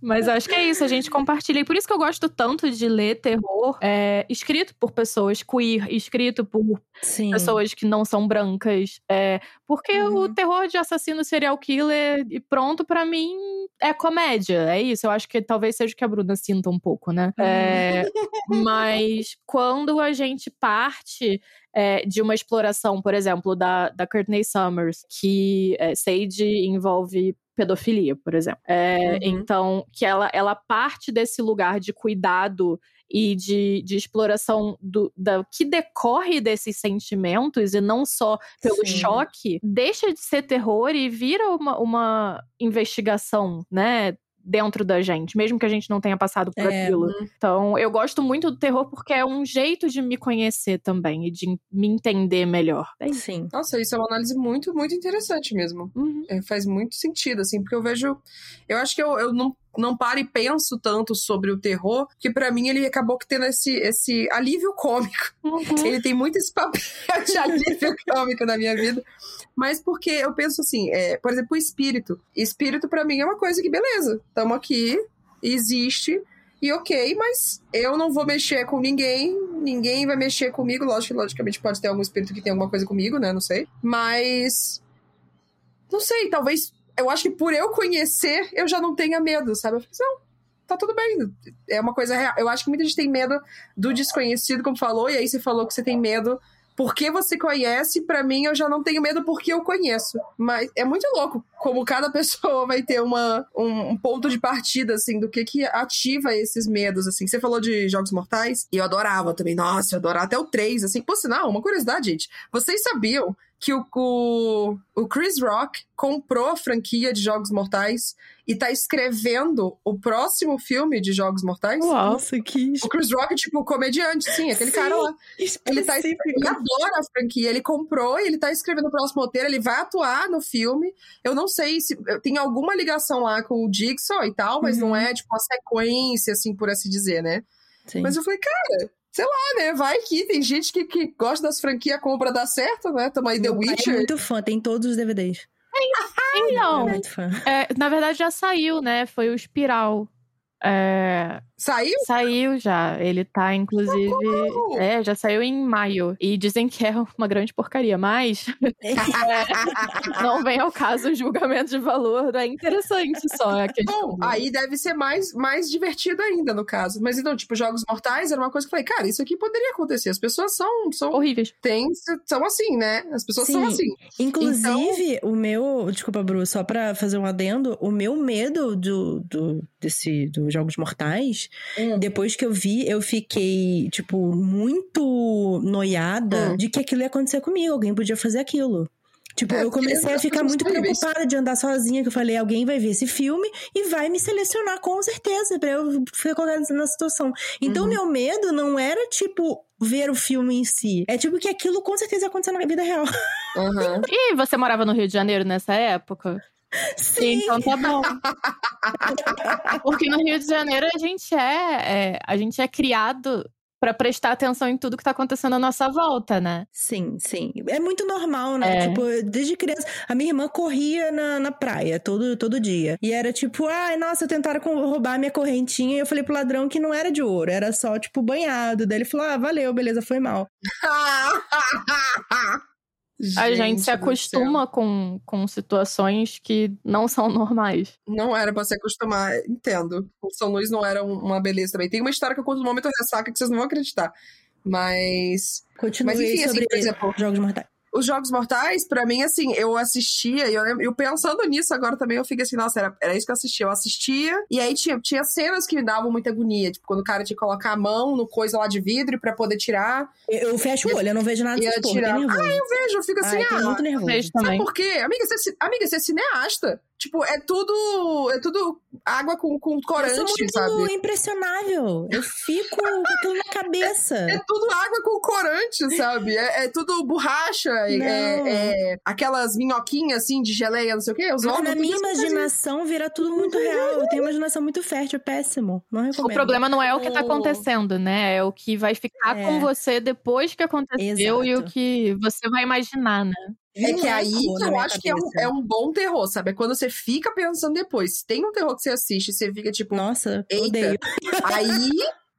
Mas acho que é isso, a gente compartilha. E por isso que eu gosto tanto de ler terror é, escrito por pessoas queer, escrito por Sim. pessoas que não são brancas. É, porque uhum. o terror de assassino serial killer e pronto, para mim, é comédia. É isso. Eu acho que talvez seja o que a Bruna sinta um pouco, né? É, mas quando a gente parte é, de uma exploração, por exemplo, da, da Courtney Summers, que é, Sage envolve pedofilia, por exemplo. É, uhum. Então, que ela, ela parte desse lugar de cuidado e de, de exploração do da, que decorre desses sentimentos e não só pelo Sim. choque, deixa de ser terror e vira uma, uma investigação, né? Dentro da gente, mesmo que a gente não tenha passado por é. aquilo. Uhum. Então, eu gosto muito do terror porque é um jeito de me conhecer também e de me entender melhor. É Sim. Nossa, isso é uma análise muito, muito interessante mesmo. Uhum. É, faz muito sentido, assim, porque eu vejo. Eu acho que eu, eu não não paro e penso tanto sobre o terror, que para mim ele acabou tendo esse, esse alívio cômico. Uhum. Ele tem muito esse papel de alívio [LAUGHS] cômico na minha vida. Mas porque eu penso assim, é, por exemplo, o espírito. Espírito para mim é uma coisa que, beleza, estamos aqui, existe, e ok, mas eu não vou mexer com ninguém, ninguém vai mexer comigo. Lógico, logicamente pode ter algum espírito que tem alguma coisa comigo, né? Não sei. Mas. Não sei, talvez. Eu acho que por eu conhecer, eu já não tenha medo, sabe? Eu falei, não, tá tudo bem. É uma coisa real. Eu acho que muita gente tem medo do desconhecido, como falou, e aí você falou que você tem medo porque você conhece, para mim eu já não tenho medo porque eu conheço. Mas é muito louco como cada [LAUGHS] pessoa vai ter uma, um, um, ponto de partida, assim, do que que ativa esses medos, assim. Você falou de Jogos Mortais, e eu adorava também. Nossa, eu adorava até o 3, assim. Por sinal, uma curiosidade, gente. Vocês sabiam que o, o, o, Chris Rock comprou a franquia de Jogos Mortais e tá escrevendo o próximo filme de Jogos Mortais. Nossa, que. O Chris Rock, tipo, comediante, sim, aquele sim, cara lá. Ele, tá, ele adora a franquia, ele comprou e ele tá escrevendo o próximo roteiro, ele vai atuar no filme. Eu não sei se tem alguma ligação lá com o Jigsaw e tal, mas uhum. não é, tipo, uma sequência, assim, por assim dizer, né? Sim. Mas eu falei, cara, sei lá, né? Vai que tem gente que, que gosta das franquias, compra, dá certo, né? Tamo aí The Witcher. É muito fã, tem todos os DVDs. Então, é, na verdade já saiu, né? Foi o Espiral. É, Saiu? Saiu já. Ele tá, inclusive. É, já saiu em maio. E dizem que é uma grande porcaria, mas. é, [LAUGHS] não vem ao caso o julgamento de valor. É interessante só. a questão Bom, do- aí deve ser mais, mais divertido ainda, no caso. Mas então, tipo, Jogos Mortais era uma coisa que eu falei, cara, isso aqui poderia acontecer. As pessoas são, são, Horríveis. têm, são assim, né? As pessoas são Sim. assim. Inclusive, o meu. Desculpa, Bru, só pra fazer um adendo, o meu medo do, do, desse, Jogos Mortais, Hum. depois que eu vi, eu fiquei, tipo, muito noiada Hum. de que aquilo ia acontecer comigo. Alguém podia fazer aquilo. Tipo, É, eu comecei a ficar muito preocupada de andar sozinha, que eu falei, alguém vai ver esse filme e vai me selecionar com certeza pra eu ficar colocada na situação. Então, Uhum. meu medo não era, tipo, ver o filme em si. É tipo que aquilo com certeza ia acontecer na vida real. Aham. E você morava no Rio de Janeiro nessa época? Sim. Então tá bom. [LAUGHS] Porque no Rio de Janeiro a gente é, é- a gente é criado pra prestar atenção em tudo que tá acontecendo à nossa volta, né? Sim, sim. É muito normal, né? É. Tipo, desde criança. A minha irmã corria na, na praia todo, todo dia. E era tipo, ai, nossa, tentaram roubar a minha correntinha. E eu falei pro ladrão que não era de ouro, era só, tipo, banhado. Daí ele falou, ah, valeu, beleza, foi mal. [LAUGHS] A gente se acostuma com, com situações que não são normais. Não era pra se acostumar, entendo. O São Luís não era um- uma beleza também. Tem uma história que eu conto no momento da ressaca que vocês não vão acreditar. Mas. Continue Mas enfim, assim, sobre por exemplo, Jogos Mortais. Os Jogos Mortais, pra mim, assim, eu assistia, e eu, eu pensando nisso agora também, eu fiquei assim, nossa, era, era isso que eu assistia. Eu assistia, e aí tinha, tinha cenas que me davam muita agonia, tipo, quando o cara tinha que colocar a mão no coisa lá de vidro pra poder tirar. Eu, eu fecho o olho, eu não vejo nada porra, tirar. nervoso. Eu vejo, eu fico assim, Ai, tô ah. muito nervoso. Sabe também. por quê? Amiga, você, é amiga, você é cineasta. Tipo, é tudo. É tudo água com, com Eu sou corante, muito sabe? impressionável. Eu fico com aquilo na cabeça. É tudo água com corante, sabe? É, é tudo borracha, é, é- é aquelas minhoquinhas assim de geleia, não sei o quê. Os Mas na minha faz imaginação vira tudo muito real. Eu tenho uma imaginação muito fértil, é péssimo. Não recomendo. O problema não é o que tá Oh. acontecendo, né? É o que vai ficar É. com você depois que aconteceu e o Exato. que você vai imaginar, né? É que Não aí que eu minha acho que é um, é um bom terror, sabe? É quando você fica pensando depois. Se tem um terror que você assiste e você fica tipo, Nossa, Eita. odeio. aí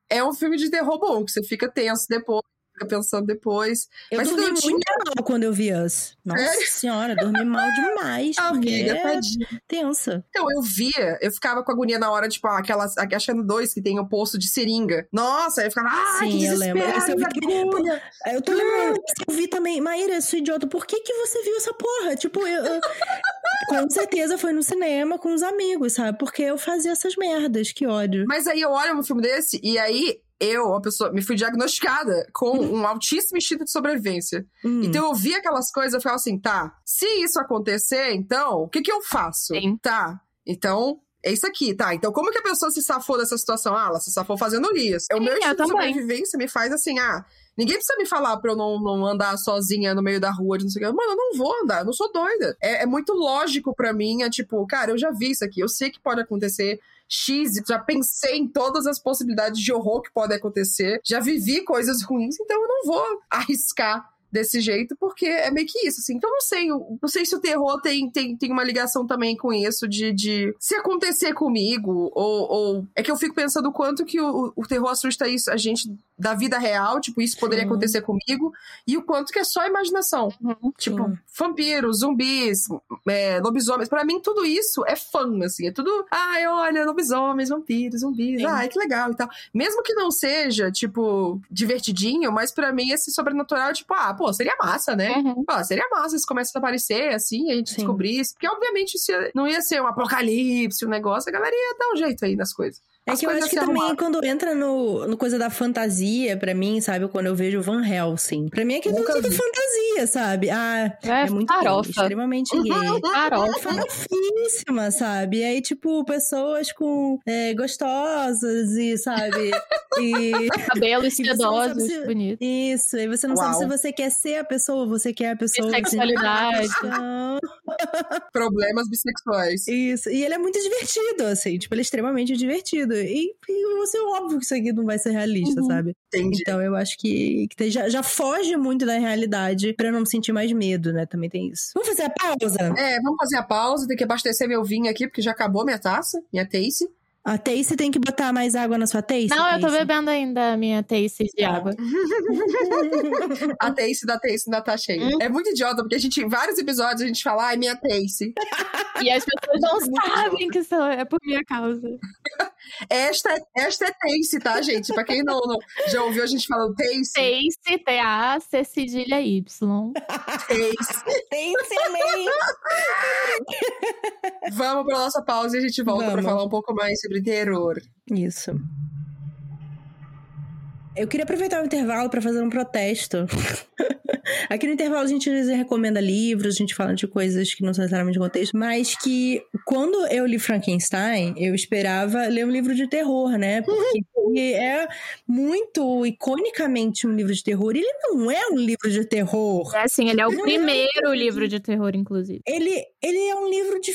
é um filme de terror bom, que você fica tenso depois, fica pensando depois. Eu Mas dormi eu tinha- muito mal quando eu vi Us. Nossa Sério? senhora, dormi mal demais. [LAUGHS] porque Amiga, é tadinha. tensa. Então, eu via, eu ficava com agonia na hora, tipo, aquelas, achando dois que tem o poço de seringa. Nossa, aí eu ficava, ah, Sim, que eu lembro. Esse eu que vi-. Aí Eu tô lembrando, eu vi também, Maíra, sua idiota, por que que você viu essa porra? Tipo, eu, eu- com certeza foi no cinema com os amigos, sabe? Porque eu fazia essas merdas, que ódio. Mas aí eu olho um filme desse e aí eu, uma pessoa, me fui diagnosticada com [LAUGHS] um altíssimo instinto de sobrevivência. Hum. Então eu vi aquelas coisas, eu ficava assim, tá, se isso acontecer, então, o que que eu faço? Sim. Tá, então, é isso aqui, tá. Então, como que a pessoa se safou dessa situação? Ah, ela se safou fazendo isso. É o Sim, meu eu instinto de sobrevivência me faz assim, ah, ninguém precisa me falar pra eu não, não andar sozinha no meio da rua, de não sei o que. Mano, eu não vou andar, eu não sou doida. É, é muito lógico pra mim, é tipo, cara, eu já vi isso aqui, eu sei que pode acontecer. X, já pensei em todas as possibilidades de horror que podem acontecer, já vivi coisas ruins, então eu não vou arriscar desse jeito, porque é meio que isso, assim. Então, não sei, não sei se o terror tem, tem, tem uma ligação também com isso, de, de se acontecer comigo, ou, ou... É que eu fico pensando o quanto que o, o terror assusta isso, a gente da vida real, tipo, isso poderia Sim. acontecer comigo, e o quanto que é só imaginação. Uhum. Tipo, Sim. vampiros, zumbis, é, lobisomens. Pra mim, tudo isso é fã, assim. É tudo, ai, olha, lobisomens, vampiros, zumbis. Sim. Ai, que legal e tal. Mesmo que não seja, tipo, divertidinho, mas pra mim esse sobrenatural tipo, ah, pô, seria massa, né? Uhum. Pô, seria massa se começasse a aparecer, assim, a gente Sim. descobrisse. Porque, obviamente, ia- não ia ser um apocalipse, um negócio. A galera ia dar um jeito aí nas coisas. É As que eu acho que também arrumaram. quando entra no, no coisa da fantasia, pra mim, sabe? Quando eu vejo Van Helsing. Pra mim é que é tudo fantasia, sabe? Ah, É, é, muito farofa. gay, extremamente gay. [LAUGHS] Farofa. Farofíssima, sabe? E aí, tipo, pessoas com é, gostosas e, sabe? E [LAUGHS] Cabelos E sedosos, se- bonitos. isso, aí você não Uau. sabe se você quer ser a pessoa ou você quer a pessoa. Bissexualidade. [LAUGHS] Então, Problemas bissexuais. Isso, e ele é muito divertido, assim, tipo, ele é extremamente divertido. E, e você, óbvio que isso aqui não vai ser realista, Uhum. sabe? Entendi. Então eu acho que, que tem- já, já foge muito da realidade pra eu não sentir mais medo, né? Também tem isso. Vamos fazer a pausa? É, vamos fazer a pausa, tem que abastecer meu vinho aqui, porque já acabou minha taça, minha tace. A Tace tem que botar mais água na sua Tace? Não, eu tô Tace? bebendo ainda a minha taste de Tá. água. [LAUGHS] A Tace da Tace ainda tá cheia. Hum. É muito idiota, porque a gente, em vários episódios, a gente fala, ai, minha Tace. E as pessoas não sabem que são, é por minha causa. [LAUGHS] Esta, é- esta é Tace, tá, gente? Pra quem não, não- já ouviu a gente falando Tace, Taste, T-A-C cedilha Y. Tace. Tace também! Vamos pra nossa pausa e a gente volta pra Vamos. falar um pouco mais sobre terror. Isso. Eu queria aproveitar o intervalo para fazer um protesto. [LAUGHS] Aqui no intervalo a gente às vezes recomenda livros, a gente fala de coisas que não são necessariamente de contexto, mas que quando eu li Frankenstein, eu esperava ler um livro de terror, né? Porque ele é muito iconicamente um livro de terror. Ele não é um livro de terror. É assim, ele é o Não é primeiro livro de terror, inclusive. Ele, ele é um livro de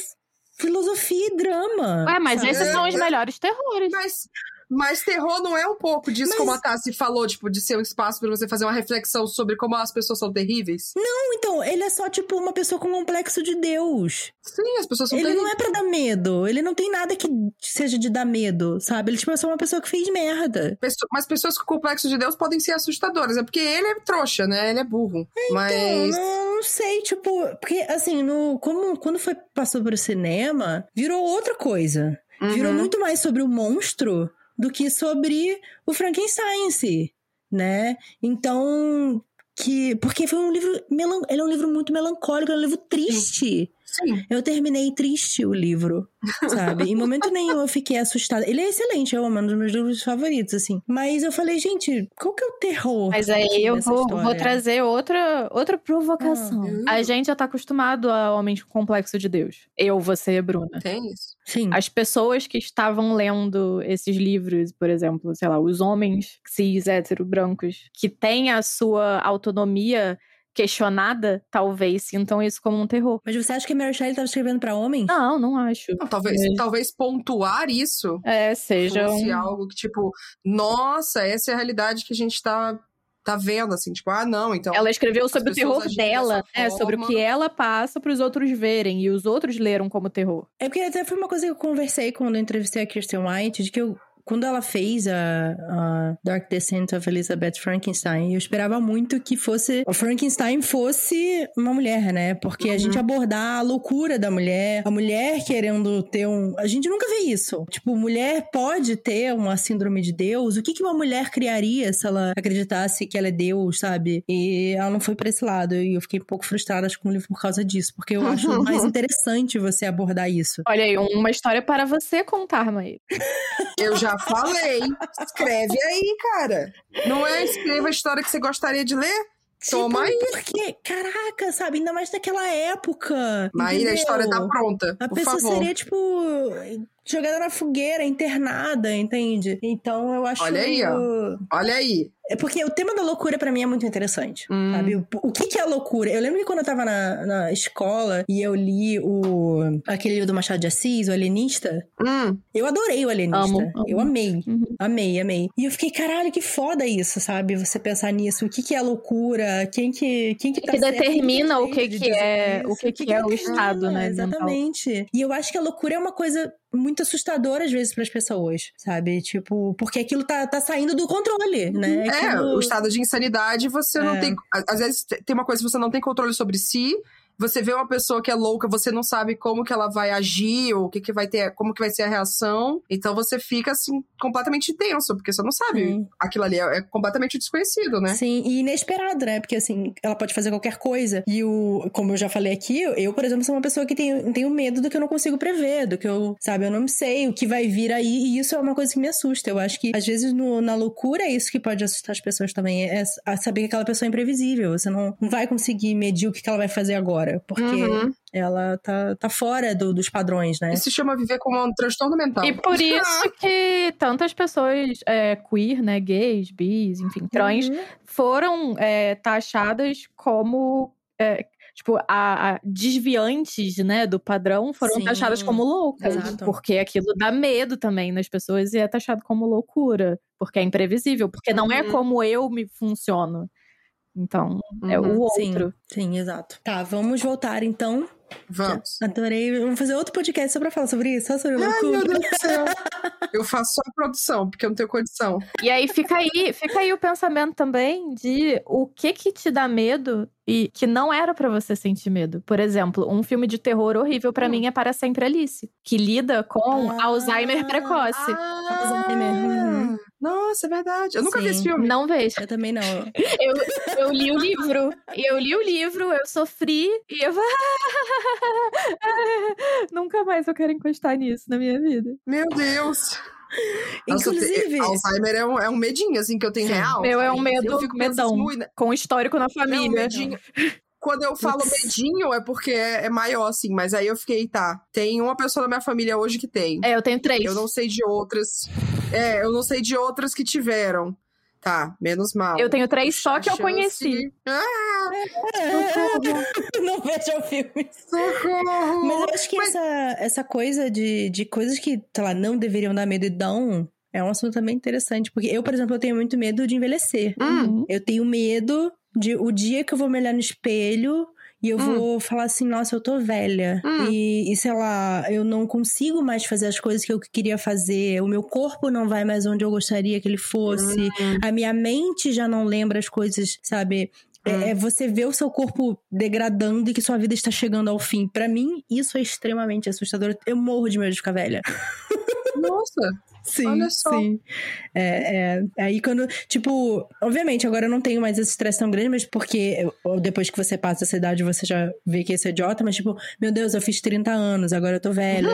filosofia e drama. Ué, mas sabe? esses são os melhores terrores. Mas, mas terror não é um pouco disso, Mas- como a Tassi falou, tipo, de ser um espaço pra você fazer uma reflexão sobre como as pessoas são terríveis? Então, ele é só tipo uma pessoa com complexo de Deus. Sim, as pessoas são Ele terríveis. não é pra dar medo. Ele não tem nada que seja de dar medo, sabe? Ele tipo, é só uma pessoa que fez merda. Mas pessoas com complexo de Deus podem ser assustadoras. É porque ele é trouxa, né? Ele é burro. Então, Mas. não, não sei, tipo, porque assim, no, como, quando foi, passou pro cinema, virou outra coisa. Virou Uhum. muito mais sobre o monstro do que sobre o Frankenstein em si, né? Então, que porque foi um livro, melan, ele é um livro muito melancólico, é um livro triste. Sim. Eu terminei triste o livro, sabe? Em momento nenhum eu fiquei assustada. Ele é excelente, é um dos meus livros favoritos, assim. Mas eu falei, gente, qual que é o terror? Mas aí eu vou, vou trazer outra, outra provocação. Ah. A gente já tá acostumado a homens com complexo de Deus. Eu, você e Bruna. Tem isso. Sim. As pessoas que estavam lendo esses livros, por exemplo, sei lá, os homens cis, hétero, brancos, que têm a sua autonomia questionada, talvez sintam isso como um terror. Mas você acha que a Mary Shelley estava escrevendo pra homens? Não, não acho. Não, talvez, É. talvez pontuar isso É, seja fosse um... algo que, tipo, nossa, essa é a realidade que a gente tá, tá vendo, assim, tipo, ah, não, então. Ela escreveu sobre o terror agem dela, né? Sobre o que ela passa para os outros verem e os outros leram como terror. É porque até foi uma coisa que eu conversei quando eu entrevistei a Kirsten White, de que eu. Quando ela fez a, a Dark Descent of Elizabeth Frankenstein, eu esperava muito que fosse. O Frankenstein fosse uma mulher, né? Porque a Uhum. gente abordar a loucura da mulher, a mulher querendo ter um. A gente nunca vê isso. Tipo, mulher pode ter uma síndrome de Deus. O que, que uma mulher criaria se ela acreditasse que ela é Deus, sabe? E ela não foi pra esse lado. E eu fiquei um pouco frustrada acho, com o livro por causa disso. Porque eu acho [LAUGHS] mais interessante você abordar isso. Olha aí, uma história para você contar, Maíra. Eu já falei. Escreve aí, cara. Não é? Escreva a história que você gostaria de ler? Toma Tipo, aí. Porque, caraca, sabe? Ainda mais naquela época. A entendeu? história tá pronta. A pessoa favor. seria, tipo, jogada na fogueira, internada, entende? Então eu acho. Olha aí, ó. Olha aí. É porque o tema da loucura pra mim é muito interessante, Hum. sabe? O, o que que é loucura? Eu lembro que quando eu tava na, na escola e eu li o aquele livro do Machado de Assis, o Alienista, Hum, eu adorei o Alienista. Amo, amo. Eu amei. Uhum. Amei, amei. E eu fiquei, caralho, que foda isso, sabe? Você pensar nisso. O que que é loucura? Quem que, quem que tá que certo? Determina o tem que direito de que é- dizer o que que é o estado, né, mental. Exatamente. E eu acho que a loucura é uma coisa muito assustadora às vezes pras pessoas, sabe? Tipo, porque aquilo tá, tá saindo do controle, né? É, Aquilo- o estado de insanidade, você não É. tem. a- Às vezes tem uma coisa que você não tem controle sobre si. Você vê uma pessoa que é louca, você não sabe como que ela vai agir, ou o que, que vai ter, como que vai ser a reação. Então você fica, assim, completamente tenso, porque você não sabe. Sim. Aquilo ali é, é completamente desconhecido, né? Sim, e inesperado, né? Porque assim, ela pode fazer qualquer coisa. E o, como eu já falei aqui, eu, por exemplo, sou uma pessoa que tenho, tenho medo do que eu não consigo prever, do que eu, sabe, eu não sei o que vai vir aí, e isso é uma coisa que me assusta. Eu acho que, às vezes, no- na loucura é isso que pode assustar as pessoas também. É a saber que aquela pessoa é imprevisível. Você não, não vai conseguir medir o que ela vai fazer agora. Porque Uhum. ela tá, tá fora do- dos padrões, né? Isso se chama viver como um transtorno mental. E por [LAUGHS] isso que tantas pessoas é, queer, né, gays, bis, enfim, trans, Uhum. foram é, taxadas como é, tipo a, a- desviantes, né, do padrão, foram Sim. taxadas como loucas, Exato. porque aquilo dá medo também nas pessoas e é taxado como loucura, porque é imprevisível, porque não é Uhum. como eu me funciono. Então, é Uhum. o Sim, outro. sim, exato. Tá, vamos voltar então Vamos. Adorei. Vamos fazer outro podcast só pra falar sobre isso, só sobre Ai, loucura. meu Deus do céu. [LAUGHS] Eu faço só a produção, porque eu não tenho condição. E aí fica aí, fica aí o pensamento também de o que que te dá medo e que não era pra você sentir medo. Por exemplo, um filme de terror horrível pra Hum. mim é Para Sempre Alice, que lida com Ah. Alzheimer precoce. Alzheimer, uhum. Nossa, é verdade. Eu nunca vi Sim. esse filme. Não vejo. Eu também não. [LAUGHS] Eu, eu li o livro. Eu li o livro, eu sofri e eu. [LAUGHS] Nunca mais eu quero encostar nisso na minha vida. Meu Deus. Nossa, Inclusive, Alzheimer é um, é um medinho, assim, que eu tenho Sim. real. Meu, é um Eu medo, medão. assim, ui, Com histórico na Não, família. medinho. Quando eu falo medinho, é porque é, é maior, assim. Mas aí eu fiquei, tá. Tem uma pessoa da minha família hoje que tem. É, eu tenho três. Eu não sei de outras. É, eu não sei de outras que tiveram. Tá, menos mal. Eu tenho três só que eu conheci. Ah, [LAUGHS] não vejo o filme. socorro! Mas eu acho que Mas- essa, essa coisa de, de coisas que, sei lá, não deveriam dar medo e dão, é um assunto também interessante. Porque eu, por exemplo, eu tenho muito medo de envelhecer. Hum, Uhum. Eu tenho medo de o dia que eu vou me olhar no espelho e eu Hum. vou falar assim, nossa, eu tô velha. Hum. E, e, sei lá, eu não consigo mais fazer as coisas que eu queria fazer. O meu corpo não vai mais onde eu gostaria que ele fosse. Hum. A minha mente já não lembra as coisas, sabe? É- Hum. É, você vê o seu corpo degradando e que sua vida está chegando ao fim. Pra mim, isso é extremamente assustador. Eu morro de medo de ficar velha. [LAUGHS] Nossa, Sim, Olha só. sim. É, é, aí quando, tipo, obviamente, agora eu não tenho mais esse estresse tão grande, mas porque eu- depois que você passa essa idade, você já vê que isso é idiota, mas tipo, meu Deus, eu fiz 30 anos, agora eu tô velha.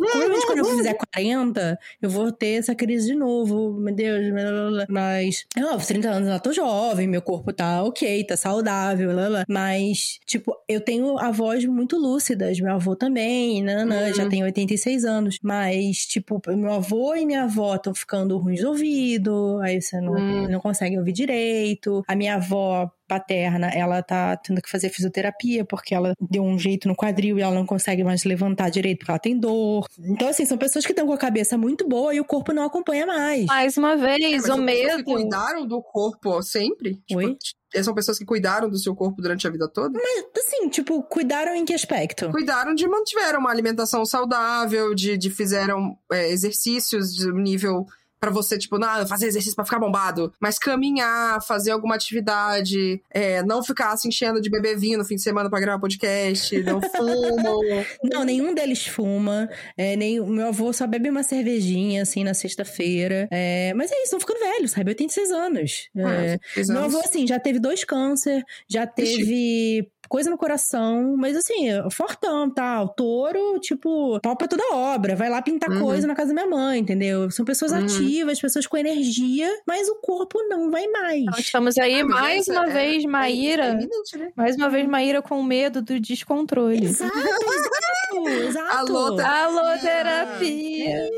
Provavelmente quando eu fizer 40, eu vou ter essa crise de novo, meu Deus, blá, blá, blá. mas, eu, aos 30 anos eu tô jovem, meu corpo tá ok, tá saudável, blá, blá. mas, tipo, eu tenho a voz muito lúcida, meu avô também, nanã, Uhum. já tem 86 anos, mas, tipo, meu avô e minha avó estão ficando ruins de ouvido, aí você não, Hum. não consegue ouvir direito. A minha avó paterna, ela tá tendo que fazer fisioterapia porque ela deu um jeito no quadril e ela não consegue mais levantar direito porque ela tem dor. Então, assim, são pessoas que estão com a cabeça muito boa e o corpo não acompanha mais. Mais uma É, vez, mas o medo. cuidaram do corpo sempre? Tipo, Oi? São pessoas que cuidaram do seu corpo durante a vida toda? Assim, tipo, cuidaram em que aspecto? Cuidaram de mantiveram uma alimentação saudável, de, de fizeram é, exercícios de nível pra você, tipo, não, fazer exercício pra ficar bombado, mas caminhar, fazer alguma atividade, é, não ficar se enchendo de beber vinho no fim de semana pra gravar podcast, não [LAUGHS] fumam. Não, nenhum deles fuma. É, nem, meu avô só bebe uma cervejinha, assim, na sexta-feira. É, mas é isso, estão ficando velhos, sabe? 86 anos. É, Ah, fiz Meu anos. avô, assim, já teve dois câncer, já teve coisa no coração, mas assim, fortão, tal. Touro, tipo, pau pra toda obra. Vai lá pintar Uhum. coisa na casa da minha mãe, entendeu? São pessoas Uhum. ativas, pessoas com energia, mas o corpo não vai mais. Nós estamos aí Ah, mais uma é- vez, É Maíra. evidente, né? Mais uma vez, Maíra com medo do descontrole. Exato, exato, exato. Alô, terapia. Alô, terapia!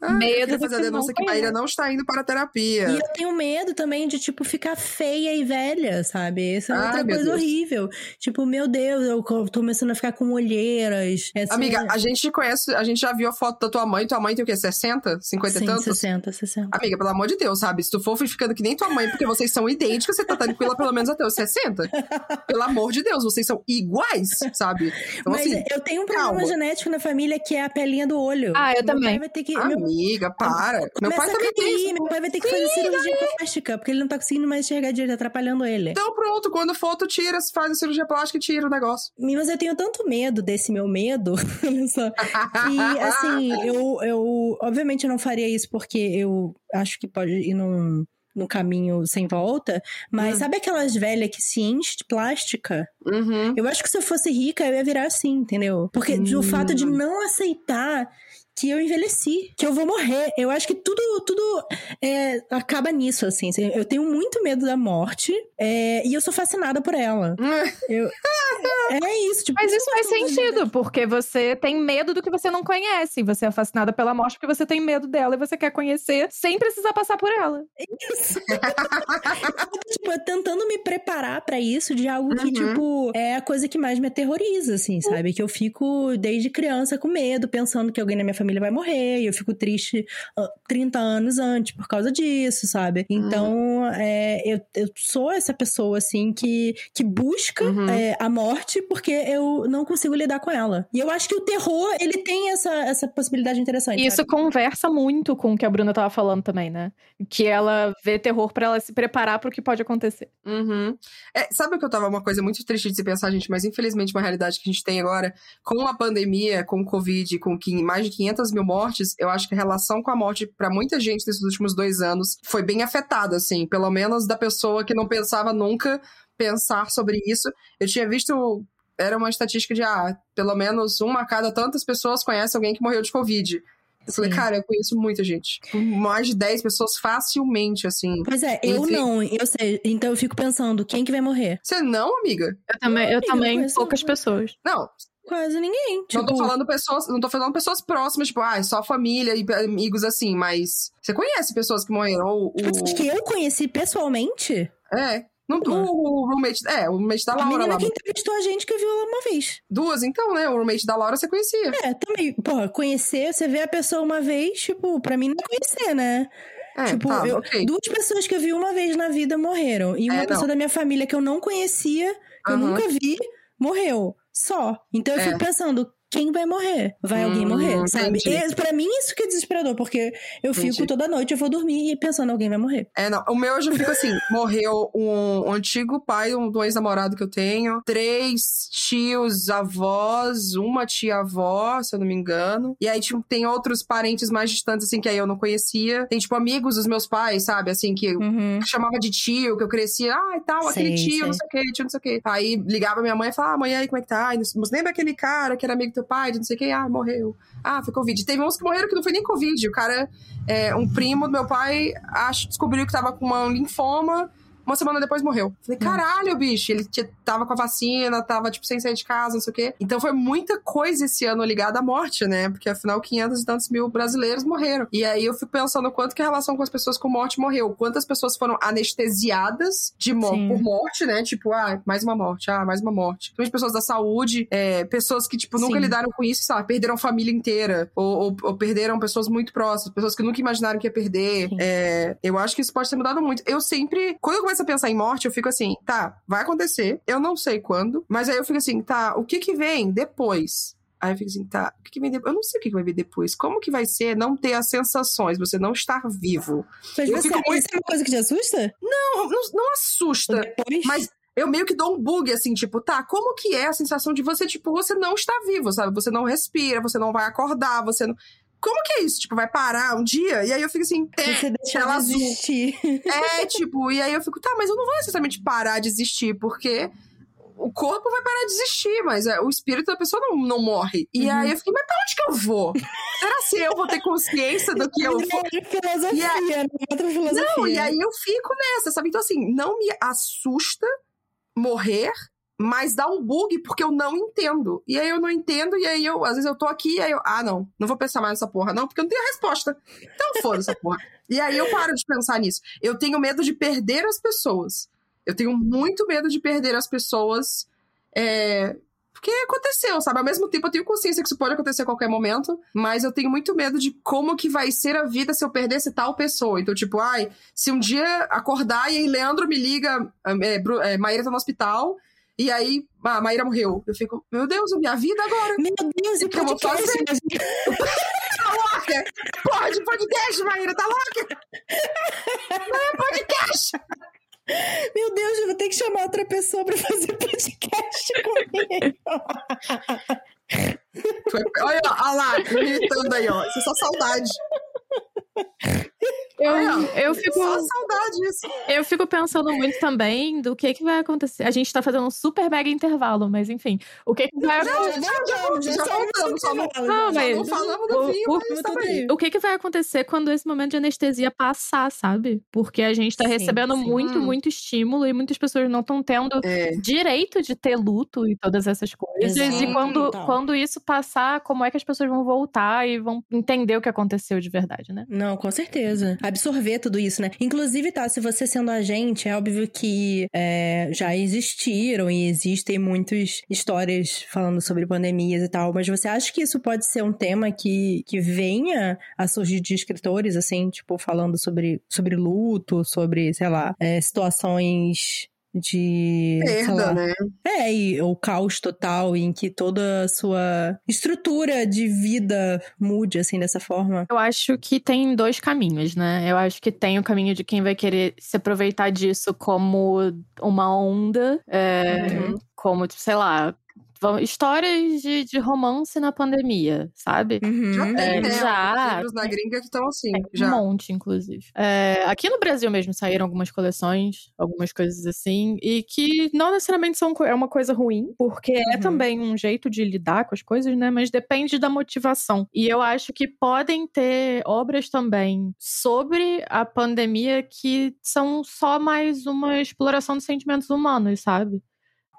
Ah, Medo eu do fazer a denúncia que Maíra não está indo para a terapia. E eu tenho medo também de, tipo, ficar feia e velha, sabe? Essa é Ai, outra coisa Deus. horrível. Tipo, meu Deus, eu tô começando a ficar com olheiras. Essa- Amiga, a gente conhece, a gente já viu a foto da tua mãe. Tua mãe tem o quê? 60? 50 Sim, e tantos? 60, 60. Amiga, pelo amor de Deus, sabe? Se tu for ficando que nem tua mãe, porque vocês são idênticas, você tá tranquila pelo menos até os 60. [LAUGHS] Pelo amor de Deus, vocês são iguais, sabe? Então, Mas assim, eu tenho um problema calma. genético na família que é a pelinha do olho. Ah, eu Meu também. vai ter que. meu- amiga, para. Meu pai também tem isso. Meu pai vai ter que fazer cirurgia plástica, porque ele não tá conseguindo mais enxergar direito, tá atrapalhando ele. Então pronto, quando for, tu tira, faz a cirurgia plástica e tira o negócio. Mas eu tenho tanto medo desse meu medo, [LAUGHS] olha só. E assim, eu, eu obviamente eu não faria isso porque eu acho que pode ir num, num caminho sem volta. Mas Hum. sabe aquelas velhas que se enche de plástica? Uhum. Eu acho que se eu fosse rica, eu ia virar assim, entendeu? Porque Hum. o fato de não aceitar que eu envelheci, que eu vou morrer. Eu acho que tudo, tudo é, acaba nisso, assim. Eu tenho muito medo da morte é, e eu sou fascinada por ela. [LAUGHS] Eu, é isso, tipo. Mas isso faz vou sentido, porque você tem medo do que você não conhece. Você é fascinada pela morte porque você tem medo dela e você quer conhecer sem precisar passar por ela. Isso. [LAUGHS] tipo, tentando me preparar pra isso de algo que, Uhum. tipo, é a coisa que mais me aterroriza, assim, sabe? Que eu fico desde criança com medo, pensando que alguém na minha família vai morrer, e eu fico triste uh, 30 anos antes por causa disso, sabe? Então, uhum. é, eu, eu sou essa pessoa, assim, que, que busca uhum. é, a morte porque eu não consigo lidar com ela. E eu acho que o terror, ele tem essa, essa possibilidade interessante. Isso sabe? conversa muito com o que a Bruna tava falando também, né? Que ela vê terror para ela se preparar para o que pode acontecer. Uhum. É, sabe o que eu tava uma coisa muito triste de se pensar, gente, mas infelizmente uma realidade que a gente tem agora, com a pandemia, com o Covid, com mais de 500 mil mortes, eu acho que a relação com a morte para muita gente nesses últimos dois anos foi bem afetada, assim, pelo menos da pessoa que não pensava nunca pensar sobre isso. Eu tinha visto era uma estatística de, ah, pelo menos uma a cada tantas pessoas conhece alguém que morreu de Covid. Eu falei, cara, eu conheço muita gente. Mais de 10 pessoas facilmente, assim. Pois é, eu entre... não, eu sei. Então eu fico pensando, quem que vai morrer? Você não, amiga? Eu também, eu amiga, também, eu poucas pessoas. Não. Quase ninguém. Tipo... Não tô tipo falando pessoas, não tô falando pessoas próximas, tipo, ah, só família e amigos assim, mas você conhece pessoas que morreram? Ou, o... Que eu conheci pessoalmente? É. Não, o roommate. É, o roommate da Laura. A menina lá. que entrevistou a gente que viu ela uma vez. Duas, então, né? O roommate da Laura você conhecia. É, também. Porra, conhecer, você vê a pessoa uma vez, tipo, pra mim não é conhecer, né? É, tipo, tá, eu, okay. duas pessoas que eu vi uma vez na vida morreram. E uma é, pessoa da minha família que eu não conhecia, que uhum. eu nunca vi, morreu. Só. Então eu é. fico pensando, quem vai morrer? Vai hum, alguém morrer, sabe? E, pra mim, isso que é desesperador, porque eu fico entendi. toda noite, eu vou dormir e pensando, alguém vai morrer. É, não. O meu eu já fico assim: [LAUGHS] morreu um, um antigo pai um, um ex-namorado que eu tenho, três tios, avós, uma tia-avó, se eu não me engano. E aí, tipo, tem outros parentes mais distantes, assim, que aí eu não conhecia. Tem, tipo, amigos dos meus pais, sabe? Assim, que, uhum. que chamava de tio, que eu crescia, ah, e tal, aquele tio, sei. não sei o quê, tio, não sei o quê. Aí ligava minha mãe e falava, ah, mãe, aí, como é que tá? Ai, lembra aquele cara que era amigo do pai, de não sei quem, ah, morreu. Ah, foi Covid. Teve uns que morreram que não foi nem Covid. O cara, é, um primo do meu pai, acho, descobriu que tava com uma linfoma uma semana depois morreu. Falei, caralho, bicho. Ele tava com a vacina, tava, tipo, sem sair de casa, não sei o quê. Então foi muita coisa esse ano ligada à morte, né? Porque afinal, 500 e tantos mil brasileiros morreram. E aí eu fico pensando quanto que a relação com as pessoas com morte morreu. Quantas pessoas foram anestesiadas de mo por morte, né? Tipo, ah, mais uma morte, ah, mais uma morte. Principalmente pessoas da saúde, é, pessoas que, tipo, nunca Sim. lidaram com isso, sabe? Perderam família inteira. Ou, ou, ou, perderam pessoas muito próximas, pessoas que nunca imaginaram que ia perder. É, eu acho que isso pode ter mudado muito. Eu sempre, quando eu começo a pensar em morte, eu fico assim, tá, vai acontecer, eu não sei quando, mas aí eu fico assim, tá, o que que vem depois? Aí eu fico assim, tá, o que, que vem depois? Eu não sei o que, que vai vir depois. Como que vai ser não ter as sensações, você não estar vivo? Mas eu você, fico muito... é uma coisa que te assusta? Não, não, não assusta. Depois... Mas eu meio que dou um bug, assim, tipo, tá, como que é a sensação de você, tipo, você não está vivo, sabe? Você não respira, você não vai acordar, você não como que é isso? Tipo, vai parar um dia? E aí eu fico assim, Você deixa ela existir. É, tipo, e aí eu fico, tá, mas eu não vou necessariamente parar de existir, porque o corpo vai parar de existir, mas é, o espírito da pessoa não, não morre. E uhum. aí eu fiquei, mas pra onde que eu vou? Será que eu vou ter consciência do que eu vou? filosofia, e aí... Né? outra filosofia. Não, e aí eu fico nessa, sabe? Então, assim, não me assusta morrer, mas dá um bug porque eu não entendo. E aí eu não entendo, e aí eu, às vezes eu tô aqui, e aí eu, ah, não, não vou pensar mais nessa porra, não, porque eu não tenho a resposta. Então foda essa porra. E aí eu paro de pensar nisso. Eu tenho medo de perder as pessoas. Eu tenho muito medo de perder as pessoas. É, porque aconteceu, sabe? Ao mesmo tempo eu tenho consciência que isso pode acontecer a qualquer momento, mas eu tenho muito medo de como que vai ser a vida se eu perdesse tal pessoa. Então, tipo, ai, se um dia acordar e aí Leandro me liga, é, é, Maíra tá no hospital, e aí, a Maíra morreu. Eu fico, meu Deus, minha vida agora. Meu Deus, e que eu vou fazer? tá louca? Porra de podcast, Maíra, tá louca? Não é podcast! Meu Deus, eu vou ter que chamar outra pessoa pra fazer podcast comigo. Olha, olha lá, imitando aí, ó. Isso é só saudade. Eu, eu fico. Só saudade disso. Eu fico pensando muito também do que, que vai acontecer. A gente tá fazendo um super mega intervalo, mas enfim. O que, que vai acontecer? Já voltamos, só não, não, mas, não falamos do vinho, o, mas tá o que, que vai acontecer quando esse momento de anestesia passar, sabe? Porque a gente tá sim, recebendo sim. muito, hum. muito estímulo e muitas pessoas não estão tendo é. direito de ter luto e todas essas coisas. Exato. E quando, quando isso passar, como é que as pessoas vão voltar e vão entender o que aconteceu de verdade, né? Não, com certeza. A absorver tudo isso, né? Inclusive, tá, se você sendo agente, é óbvio que é, já existiram e existem muitas histórias falando sobre pandemias e tal, mas você acha que isso pode ser um tema que, que venha a surgir de escritores, assim, tipo, falando sobre, sobre luto, sobre, sei lá, é, situações de. Perda, né? É, e o caos total em que toda a sua estrutura de vida mude, assim, dessa forma. Eu acho que tem dois caminhos, né? Eu acho que tem o caminho de quem vai querer se aproveitar disso como uma onda, é, uhum. como, tipo, sei lá, histórias de, de romance na pandemia, sabe? Uhum. Já tem, é, né? Já. Livros na gringa que estão assim. É, já. Um monte, inclusive. É, aqui no Brasil mesmo saíram algumas coleções, algumas coisas assim, e que não necessariamente são é uma coisa ruim, porque é uhum. é também um jeito de lidar com as coisas, né? Mas depende da motivação. E eu acho que podem ter obras também sobre a pandemia que são só mais uma exploração dos sentimentos humanos, sabe?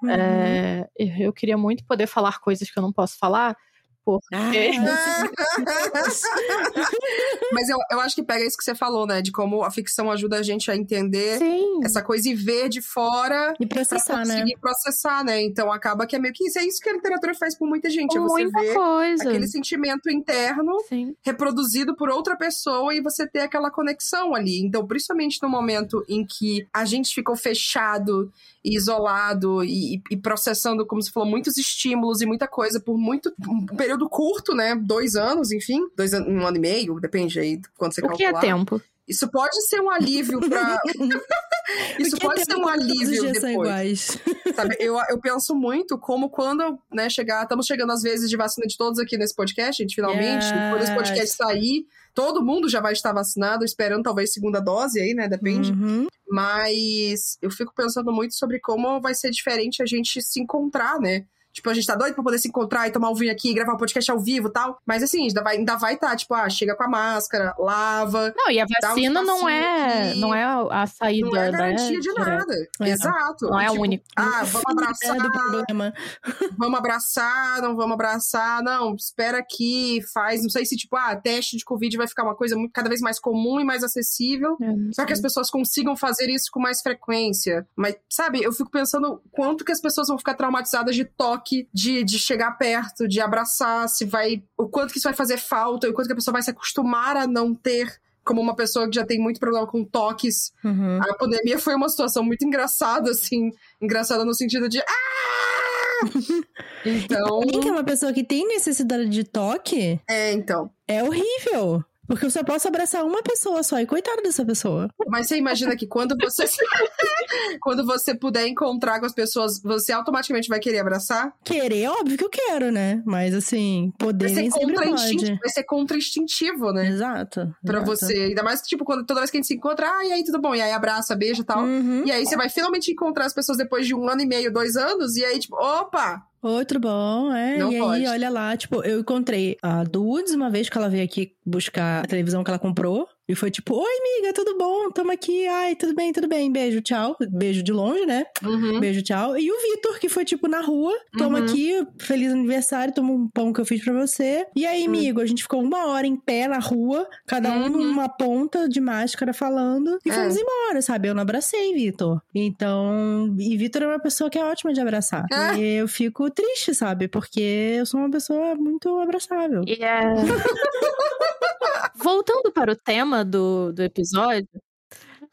Uhum. É, eu queria muito poder falar coisas que eu não posso falar, porque. Ah, [LAUGHS] Mas eu, eu acho que pega isso que você falou, né? De como a ficção ajuda a gente a entender Sim. essa coisa e ver de fora. E processar, pra né? conseguir né? processar, né? Então acaba que é meio que isso. É isso que a literatura faz por muita gente. É você Muita ver coisa. aquele sentimento interno Sim. reproduzido por outra pessoa e você ter aquela conexão ali. Então, principalmente no momento em que a gente ficou fechado isolado e, e, processando, como você falou, muitos estímulos e muita coisa por muito um período curto, né? Dois anos, enfim, dois an um ano e meio, depende aí de quando você o calcular. O que é tempo? Isso pode ser um alívio para [LAUGHS] Isso pode ser um alívio depois. [LAUGHS] Sabe, eu, eu penso muito como quando, né, chegar, estamos chegando às vezes de vacina de todos aqui nesse podcast, gente, finalmente, yes. quando esse podcast sair, todo mundo já vai estar vacinado, esperando talvez segunda dose aí, né, depende. Uhum. Mas eu fico pensando muito sobre como vai ser diferente a gente se encontrar, né? Tipo, a gente tá doido pra poder se encontrar e tomar um vinho aqui, gravar um podcast ao vivo e tal. Mas assim, ainda vai ainda vai tá, tipo, ah, chega com a máscara, lava. Não, e a vacina um não é aqui. não é a saída Não é garantia de nada. É. Exato. Não é tipo, a única. Ah, vamos abraçar. do problema. [LAUGHS] vamos abraçar, não vamos abraçar. Não, espera aqui, faz. Não sei se, tipo, ah, teste de Covid vai ficar uma coisa muito, cada vez mais comum e mais acessível. É, só que as pessoas consigam fazer isso com mais frequência. Mas, sabe, eu fico pensando quanto que as pessoas vão ficar traumatizadas de toque toque, de, de chegar perto, de abraçar, se vai. O quanto que isso vai fazer falta, o quanto que a pessoa vai se acostumar a não ter como uma pessoa que já tem muito problema com toques. Uhum. A pandemia foi uma situação muito engraçada, assim. Engraçada no sentido de. Ah! [LAUGHS] então. E que é uma pessoa que tem necessidade de toque. É, então. É horrível. Porque eu só posso abraçar uma pessoa só, e coitado dessa pessoa. Mas você imagina que quando você [LAUGHS] quando você puder encontrar com as pessoas, você automaticamente vai querer abraçar? Querer, óbvio que eu quero, né? Mas assim, poder nem sempre pode. Vai ser contra-instintivo, né? Exato. Pra exato. você. Ainda mais que, tipo, quando, toda vez que a gente se encontra, ah, e aí, tudo bom? E aí abraça, beija e tal. Uhum. E aí você vai finalmente encontrar as pessoas depois de um ano e meio, dois anos, e aí, tipo, opa, Outro bom, é. Não e pode. aí, olha lá, tipo, eu encontrei a Dudes uma vez que ela veio aqui buscar a televisão que ela comprou. E foi tipo, oi, amiga, tudo bom? Tamo aqui. Ai, tudo bem, tudo bem. Beijo, tchau. Beijo de longe, né? Uhum. Beijo, tchau. E o Vitor, que foi tipo na rua. Toma uhum. aqui, feliz aniversário, toma um pão que eu fiz pra você. E aí, uhum. amigo, a gente ficou uma hora em pé na rua, cada um uhum. numa ponta de máscara falando. E é. fomos embora, sabe? Eu não abracei, Vitor. Então, e Vitor é uma pessoa que é ótima de abraçar. É. E eu fico triste, sabe? Porque eu sou uma pessoa muito abraçável. Yeah. [LAUGHS] Voltando para o tema do, do episódio.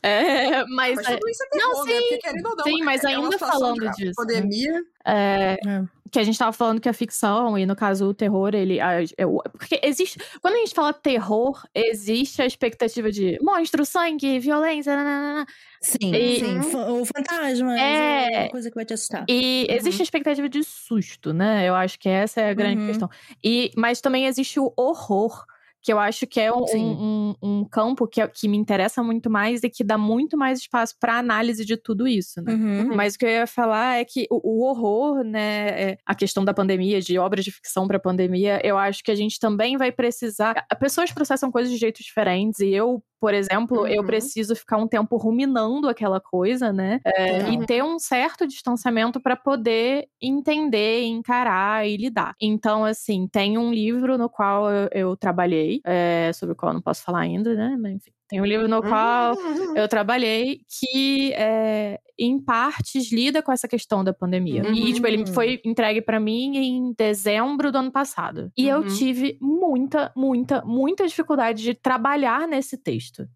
É, [LAUGHS] mas. mas tudo isso é terror, não, sim, né? Porque, não, sim, mas é ainda falando disso. Pandemia. Né? É, é. Que a gente tava falando que a ficção, e no caso o terror, ele. A, é, porque existe. Quando a gente fala terror, existe a expectativa de monstro, sangue, violência. Nanana. Sim, e, sim. O fantasma é, é uma coisa que vai te assustar. E uhum. existe a expectativa de susto, né? Eu acho que essa é a grande uhum. questão. E, mas também existe o horror que eu acho que é um, um, um, campo que, é, que me interessa muito mais e que dá muito mais espaço para análise de tudo isso, né? Uhum. Mas o que eu ia falar é que o, o horror, né, é a questão da pandemia, de obras de ficção para pandemia, eu acho que a gente também vai precisar. Pessoas processam coisas de jeitos diferentes e eu por exemplo, Uhum. eu preciso ficar um tempo ruminando aquela coisa, né? É, Total. e ter um certo distanciamento para poder entender, encarar e lidar. Então, assim, tem um livro no qual eu, eu trabalhei, é, sobre o qual eu não posso falar ainda, né? Mas enfim. Tem um livro no qual Uhum. eu trabalhei que, é, em partes, lida com essa questão da pandemia. E, tipo, ele Uhum. foi entregue pra mim em dezembro do ano passado. E eu Uhum. tive muita, muita, muita dificuldade de trabalhar nesse texto.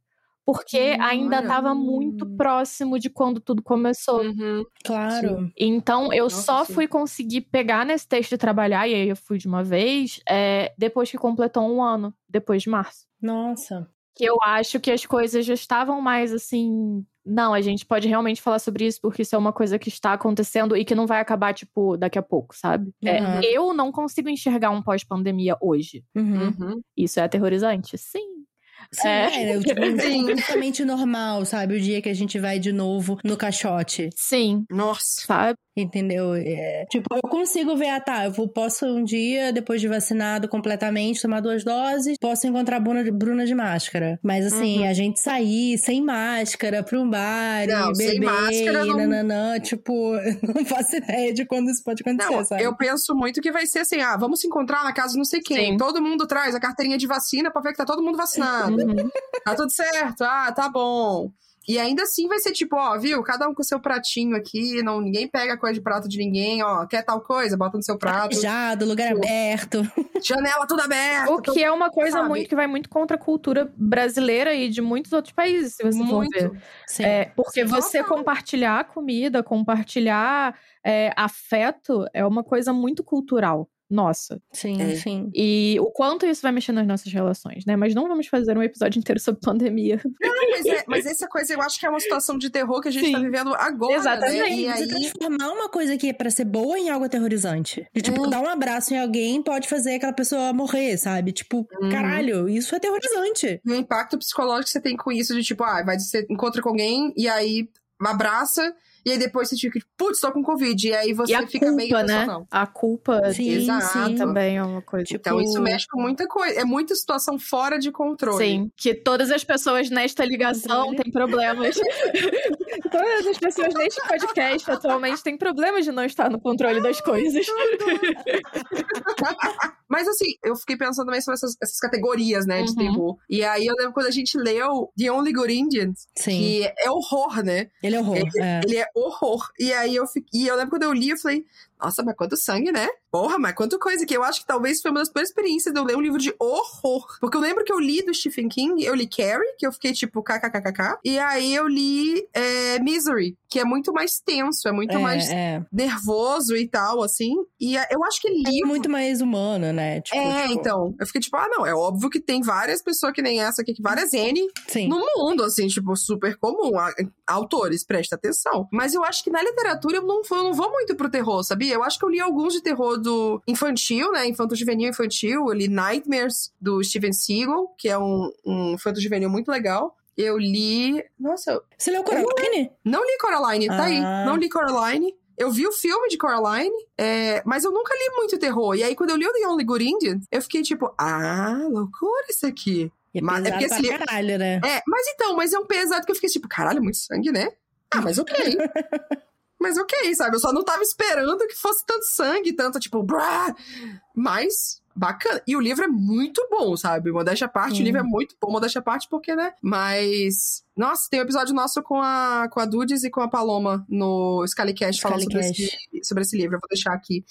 Porque Hum, ainda estava muito próximo de quando tudo começou. Uhum. Claro. Então, eu Nossa, só sim. fui conseguir pegar nesse texto e trabalhar, e aí eu fui de uma vez, é, depois que completou um ano, depois de março. Nossa. Que eu acho que as coisas já estavam mais assim. Não, a gente pode realmente falar sobre isso porque isso é uma coisa que está acontecendo e que não vai acabar, tipo, daqui a pouco, sabe? É, Uhum. eu não consigo enxergar um pós-pandemia hoje. Uhum. Uhum. Isso é aterrorizante? Sim. Sim, É. é, tipo, um [LAUGHS] Sim. completamente normal, sabe? O dia que a gente vai de novo no caixote, Sim, Nossa. sabe? Entendeu? É, tipo, eu consigo ver, ah, tá, eu vou, posso um dia, depois de vacinado completamente, tomar duas doses, posso encontrar a Bruna, Bruna de máscara. Mas assim, Uhum. a gente sair sem máscara pra um bar Não, e sem beber máscara e não- nananã, tipo, [LAUGHS] não faço ideia de quando isso pode acontecer, Não, sabe? eu penso muito que vai ser assim: ah, vamos se encontrar na casa não sei quem. Sim. Todo mundo traz a carteirinha de vacina pra ver que tá todo mundo vacinado. Uhum. Tá tudo certo? Ah, tá bom. E ainda assim vai ser tipo, ó, viu? Cada um com seu pratinho aqui, não, ninguém pega coisa de prato de ninguém, ó. Quer tal coisa? Bota no seu prato. Arejado, lugar Tipo, aberto. Janela tudo aberta. O que é uma coisa sabe? muito que vai muito contra a cultura brasileira e de muitos outros países, se você for ver. muito. Sim. É, porque você Total. compartilhar comida, compartilhar é, afeto é uma coisa muito cultural nossa. sim, É. sim. E o quanto isso vai mexer nas nossas relações, né? Mas não vamos fazer um episódio inteiro sobre pandemia. Não, mas, é- mas essa coisa eu acho que é uma situação de terror que a gente Sim. tá vivendo agora. Exatamente. Né? E você aí. transformar uma coisa que é pra ser boa em algo aterrorizante. De, tipo, É. dar um abraço em alguém pode fazer aquela pessoa morrer, sabe? Tipo, Uhum. caralho, isso é aterrorizante. o impacto psicológico que você tem com isso de tipo, ah, vai você encontra com alguém e aí abraça e aí depois você fica, putz, tô com Covid. E aí você e a fica meio culpa, né? emocional. A culpa Sim, Exato. sim. também é uma coisa. Tipo, Então isso mexe com muita coisa. É muita situação fora de controle. Sim, que todas as pessoas nesta ligação Controle. têm problemas. [LAUGHS] todas as pessoas neste podcast atualmente têm problemas de não estar no controle das coisas. [LAUGHS] Mas assim, eu fiquei pensando também sobre essas, essas categorias, né, de Uhum. terror. E aí eu lembro quando a gente leu The Only Good Indians, Sim. que é horror, né? Ele é horror. é. Ele é horror. E aí eu fiquei. E eu lembro quando eu li, eu falei, nossa, mas quanto sangue, né? Porra, mas quanto coisa. Que eu acho que talvez foi uma das primeiras experiências de eu ler um livro de horror. Porque eu lembro que eu li do Stephen King, eu li Carrie, que eu fiquei tipo kkkk. E aí eu li é, Misery, que é muito mais tenso, é muito É, mais é. nervoso e tal, assim. E é- eu acho que É livro. muito mais humano, né? Tipo, É, tipo, então. Eu fiquei tipo, ah, não, é óbvio que tem várias pessoas que nem essa aqui, que várias N Sim. no mundo, assim, tipo, super comum. Autores, presta atenção. Mas eu acho que na literatura eu não, vou- eu não vou muito pro terror, sabia? Eu acho que eu li alguns de terror do infantil, né? Infanto juvenil infantil. Eu li Nightmares, do Steven Seagal, que é um, um infanto juvenil muito legal. Eu li. Nossa, Você leu Coraline? não li Coraline, tá aí. Ah. Não li Coraline. Eu vi o filme de Coraline, é, mas eu nunca li muito terror. E aí, quando eu li o The Only Good Indian, eu fiquei tipo, ah, loucura isso aqui. E é Mas- é pesado porque pra esse livro- caralho, né? É, mas então, mas é um pesado que eu fiquei tipo, caralho, muito sangue, né? Ah, mas ok. [LAUGHS] mas ok, sabe? Eu só não tava esperando que fosse tanto sangue, tanto tipo, brá. Mas, bacana. E o livro é muito bom, sabe? Modéstia à parte, Sim. o livro é muito bom, modéstia à parte, porque, né? Mas. Nossa, tem um episódio nosso com a, com a Dudes e com a Paloma no Scalicast falando sobre esse, sobre esse livro. Eu vou deixar aqui.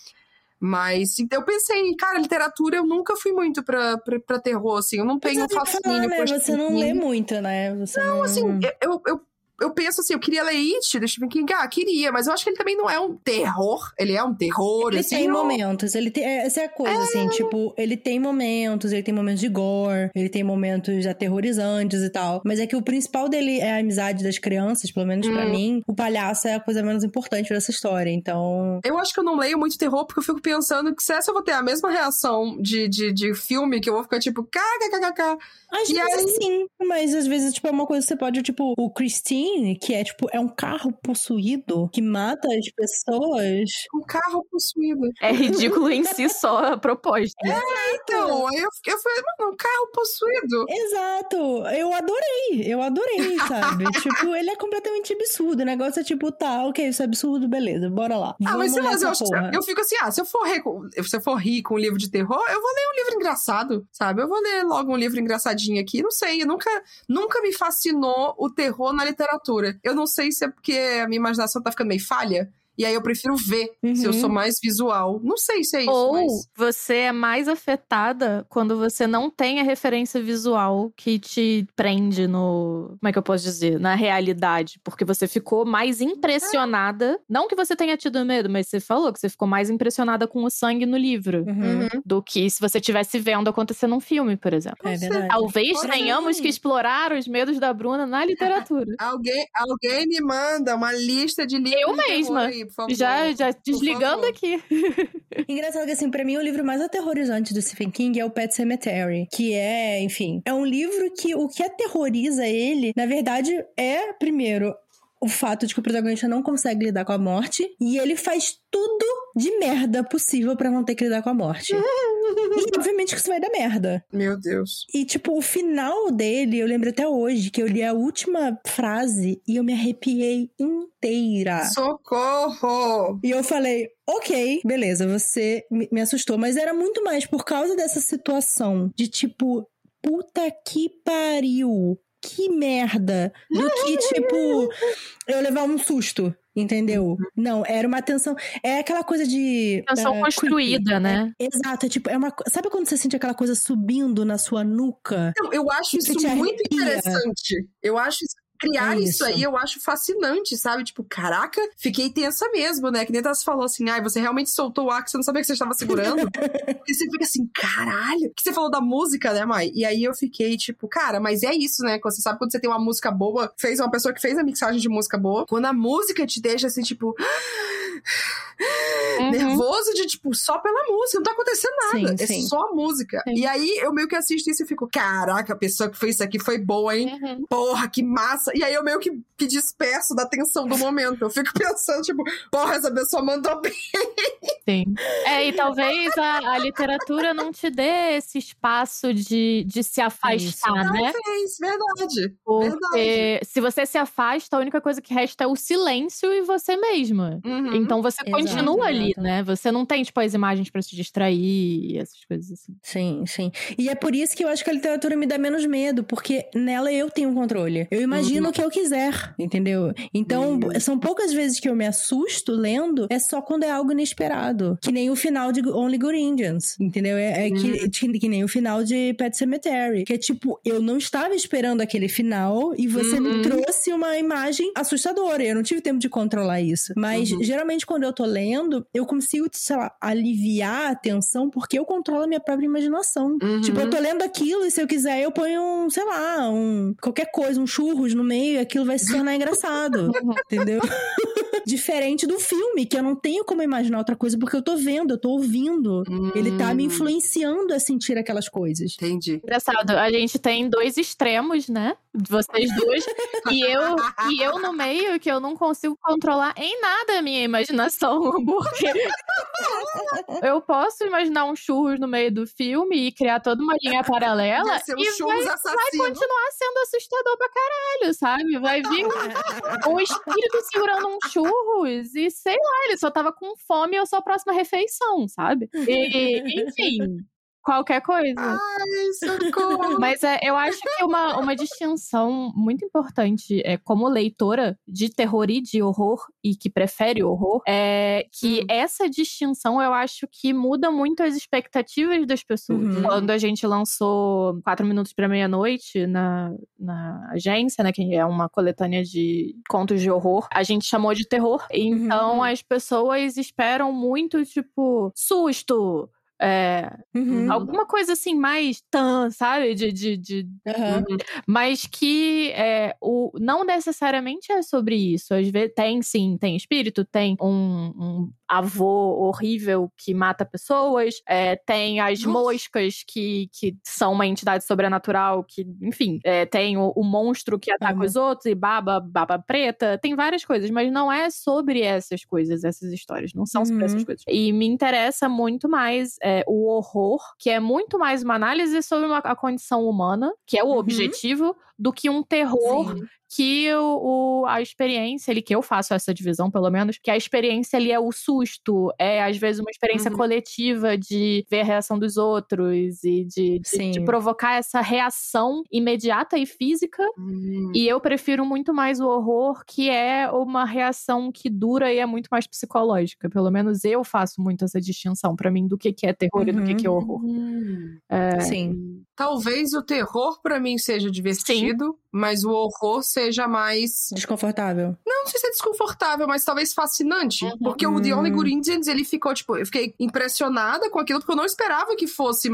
Mas então, eu pensei, cara, literatura eu nunca fui muito pra, pra, pra terror, assim. Eu não tenho fascínio né? Você não lê muito, né? Você não, Assim, eu, eu, eu penso assim, eu queria ler It do Stephen King. Ah, queria, mas eu acho que ele também não é um terror. Ele é um terror, Ele assim. tem ó. momentos, ele tem, essa é a coisa, assim, tipo, ele tem momentos, ele tem momentos de gore, ele tem momentos aterrorizantes e tal, mas é que o principal dele é a amizade das crianças, pelo menos pra Hum. mim, o palhaço é a coisa menos importante dessa história, então... Eu acho que eu não leio muito terror porque eu fico pensando que se essa eu vou ter a mesma reação de, de, de filme, que eu vou ficar tipo, kkkk. Às E vezes aí- sim, mas às vezes, tipo, é uma coisa que você pode, tipo, o Christine Que é tipo, é um carro possuído que mata as pessoas. Um carro possuído. É ridículo em si só a proposta. É, então, aí eu, eu falei, mano, um carro possuído. Exato. Eu adorei. Eu adorei, [LAUGHS] sabe? tipo, ele é completamente absurdo. O negócio é tipo, tá, ok, isso é absurdo, beleza, bora lá. Ah, mas sei lá, eu, acho- eu fico assim, ah, se eu for rir com, se eu for rir com um livro de terror, eu vou ler um livro engraçado, sabe? Eu vou ler logo um livro engraçadinho aqui. Não sei, eu nunca, nunca me fascinou o terror na literatura. Eu não sei se é porque a minha imaginação tá ficando meio falha. E aí eu prefiro ver se eu Uhum. sou mais visual. Não sei se é isso, Ou mas. você é mais afetada quando você não tem a referência visual que te prende no. Como é que eu posso dizer? Na realidade. Porque você ficou mais impressionada. Não que você tenha tido medo, mas você falou que você ficou mais impressionada com o sangue no livro. Uhum. Uhum. Do que se você estivesse vendo acontecer num filme, por exemplo. É verdade. Talvez Pode tenhamos que explorar os medos da Bruna na literatura. [LAUGHS] Alguém, alguém me manda uma lista de livros. Eu mesma. aí, por favor. já, já desligando aqui. [LAUGHS] Engraçado que, assim, pra mim, o livro mais aterrorizante do Stephen King é o Pet Cemetery. Que é, enfim, é um livro que o que aterroriza ele, na verdade, é, primeiro, o fato de que o protagonista não consegue lidar com a morte. E ele faz tudo de merda possível pra não ter que lidar com a morte. [LAUGHS] e, obviamente, que isso vai dar merda. Meu Deus. E, tipo, o final dele, eu lembro até hoje que eu li a última frase e eu me arrepiei inteira. Socorro! E eu falei, ok, beleza, você me me assustou. Mas era muito mais por causa dessa situação de tipo, puta que pariu. Que merda. Do que, tipo, eu levar um susto. Entendeu? Não, era uma tensão. É aquela coisa de. Tensão eh, construída, creepy. né? Exato, é tipo, é uma. Sabe quando você sente aquela coisa subindo na sua nuca? Não, eu acho Que isso muito arrepia. interessante. Eu acho isso- criar É isso. isso. aí, eu acho fascinante, sabe? Tipo, caraca, fiquei tensa mesmo, né? Que nem você falou assim, ai, você realmente soltou o ar que você não sabia que você estava segurando. [LAUGHS] e você fica assim, caralho. Que você falou da música, né, Mai? E aí eu fiquei tipo, cara, mas é isso, né? Quando Você sabe quando você tem uma música boa, fez uma pessoa que fez a mixagem de música boa, quando a música te deixa assim, tipo. [LAUGHS] Uhum. nervoso de, tipo, só pela música, não tá acontecendo nada. Sim, é sim. só a música. Sim. E aí eu meio que assisto isso e fico, caraca, a pessoa que fez isso aqui foi boa, hein? Uhum. Porra, que massa. E aí eu meio que, que disperso da tensão do momento. Eu fico [LAUGHS] pensando, tipo, porra, essa pessoa mandou bem. Sim. [LAUGHS] É, e talvez a, a literatura não te dê esse espaço de, de se afastar, né? Fez, verdade. Porque se você se afasta, a única coisa que resta é o silêncio e você mesma. Uhum. Então você Exato, continua ali, né? Você não tem, tipo, as imagens pra se distrair essas coisas assim. Sim, sim. E é por isso que eu acho que a literatura me dá menos medo, porque nela eu tenho controle. Eu imagino Uhum. o que eu quiser, entendeu? Então, Uhum. são poucas vezes que eu me assusto lendo, é só quando é algo inesperado. Que nem o final de Only Good Indians, entendeu? É, é que, que, que nem o final de Pet Cemetery. Que é tipo, eu não estava esperando aquele final e você Uhum. me trouxe uma imagem assustadora. Eu não tive tempo de controlar isso. Mas, Uhum. Geralmente, quando eu tô lendo, eu consigo, sei lá, aliviar a tensão porque eu controlo a minha própria imaginação. Uhum. Tipo, eu tô lendo aquilo e se eu quiser eu ponho um, sei lá, um qualquer coisa, um churros no meio e aquilo vai se tornar engraçado. [LAUGHS] entendeu? [LAUGHS] Diferente do filme, que eu não tenho como imaginar outra coisa porque eu tô vendo, eu tô ouvindo. Ele tá me Hum, influenciando a sentir aquelas coisas. Entendi. Engraçado, a gente tem dois extremos, né? Vocês dois. e, eu, e eu no meio, que eu não consigo controlar em nada a minha imaginação. [LAUGHS] Porque eu posso imaginar um churros no meio do filme e criar toda uma linha paralela. Um e vai, vai continuar sendo assustador pra caralho, sabe? Vai vir um espírito segurando um churros e sei lá, ele só tava com fome e eu sou a próxima refeição, sabe? E, enfim, qualquer coisa. Ai, socorro. [LAUGHS] Mas é, eu acho que uma, uma distinção muito importante é como leitora de terror e de horror, e que prefere horror, é que Hum. essa distinção eu acho que muda muito as expectativas das pessoas. Uhum. Quando a gente lançou Quatro Minutos para Meia-Noite na, na agência, né, que é uma coletânea de contos de horror, a gente chamou de terror. Então Uhum. as pessoas esperam muito, tipo, susto. É, Uhum. Alguma coisa assim mais tan, sabe? De, de, de- Aham. Mas que é, o, não necessariamente é sobre isso. Às vezes tem sim, tem espírito, tem um, um avô horrível que mata pessoas, é, tem as Nossa. moscas que, que são uma entidade sobrenatural, que, enfim, é, tem o, o monstro que ataca Amo. os outros e baba, baba preta, tem várias coisas, mas não é sobre essas coisas, essas histórias, não são sobre Uhum. essas coisas. E me interessa muito mais é, o horror, que é muito mais uma análise sobre uma- a condição humana, que é o Uhum. objetivo, do que um terror Sim. Que o, o- a experiência ali, que eu faço essa divisão, pelo menos, que a experiência ali é o susto, é às vezes uma experiência Uhum. coletiva de ver a reação dos outros e de, de- de Sim. provocar essa reação imediata e física. Hum. E eu prefiro muito mais o horror, que é uma reação que dura e é muito mais psicológica. Pelo menos eu faço muito essa distinção pra mim do que, que é terror e do que, que é horror. Hum. Sim. Talvez o terror pra mim seja divertido, mas o horror seja mais. Desconfortável. Não sei se é desconfortável, mas talvez fascinante. Uhum. Porque o The Only Hum. Good Indians, ele ficou, tipo, eu fiquei impressionada com aquilo, porque eu não esperava que fosse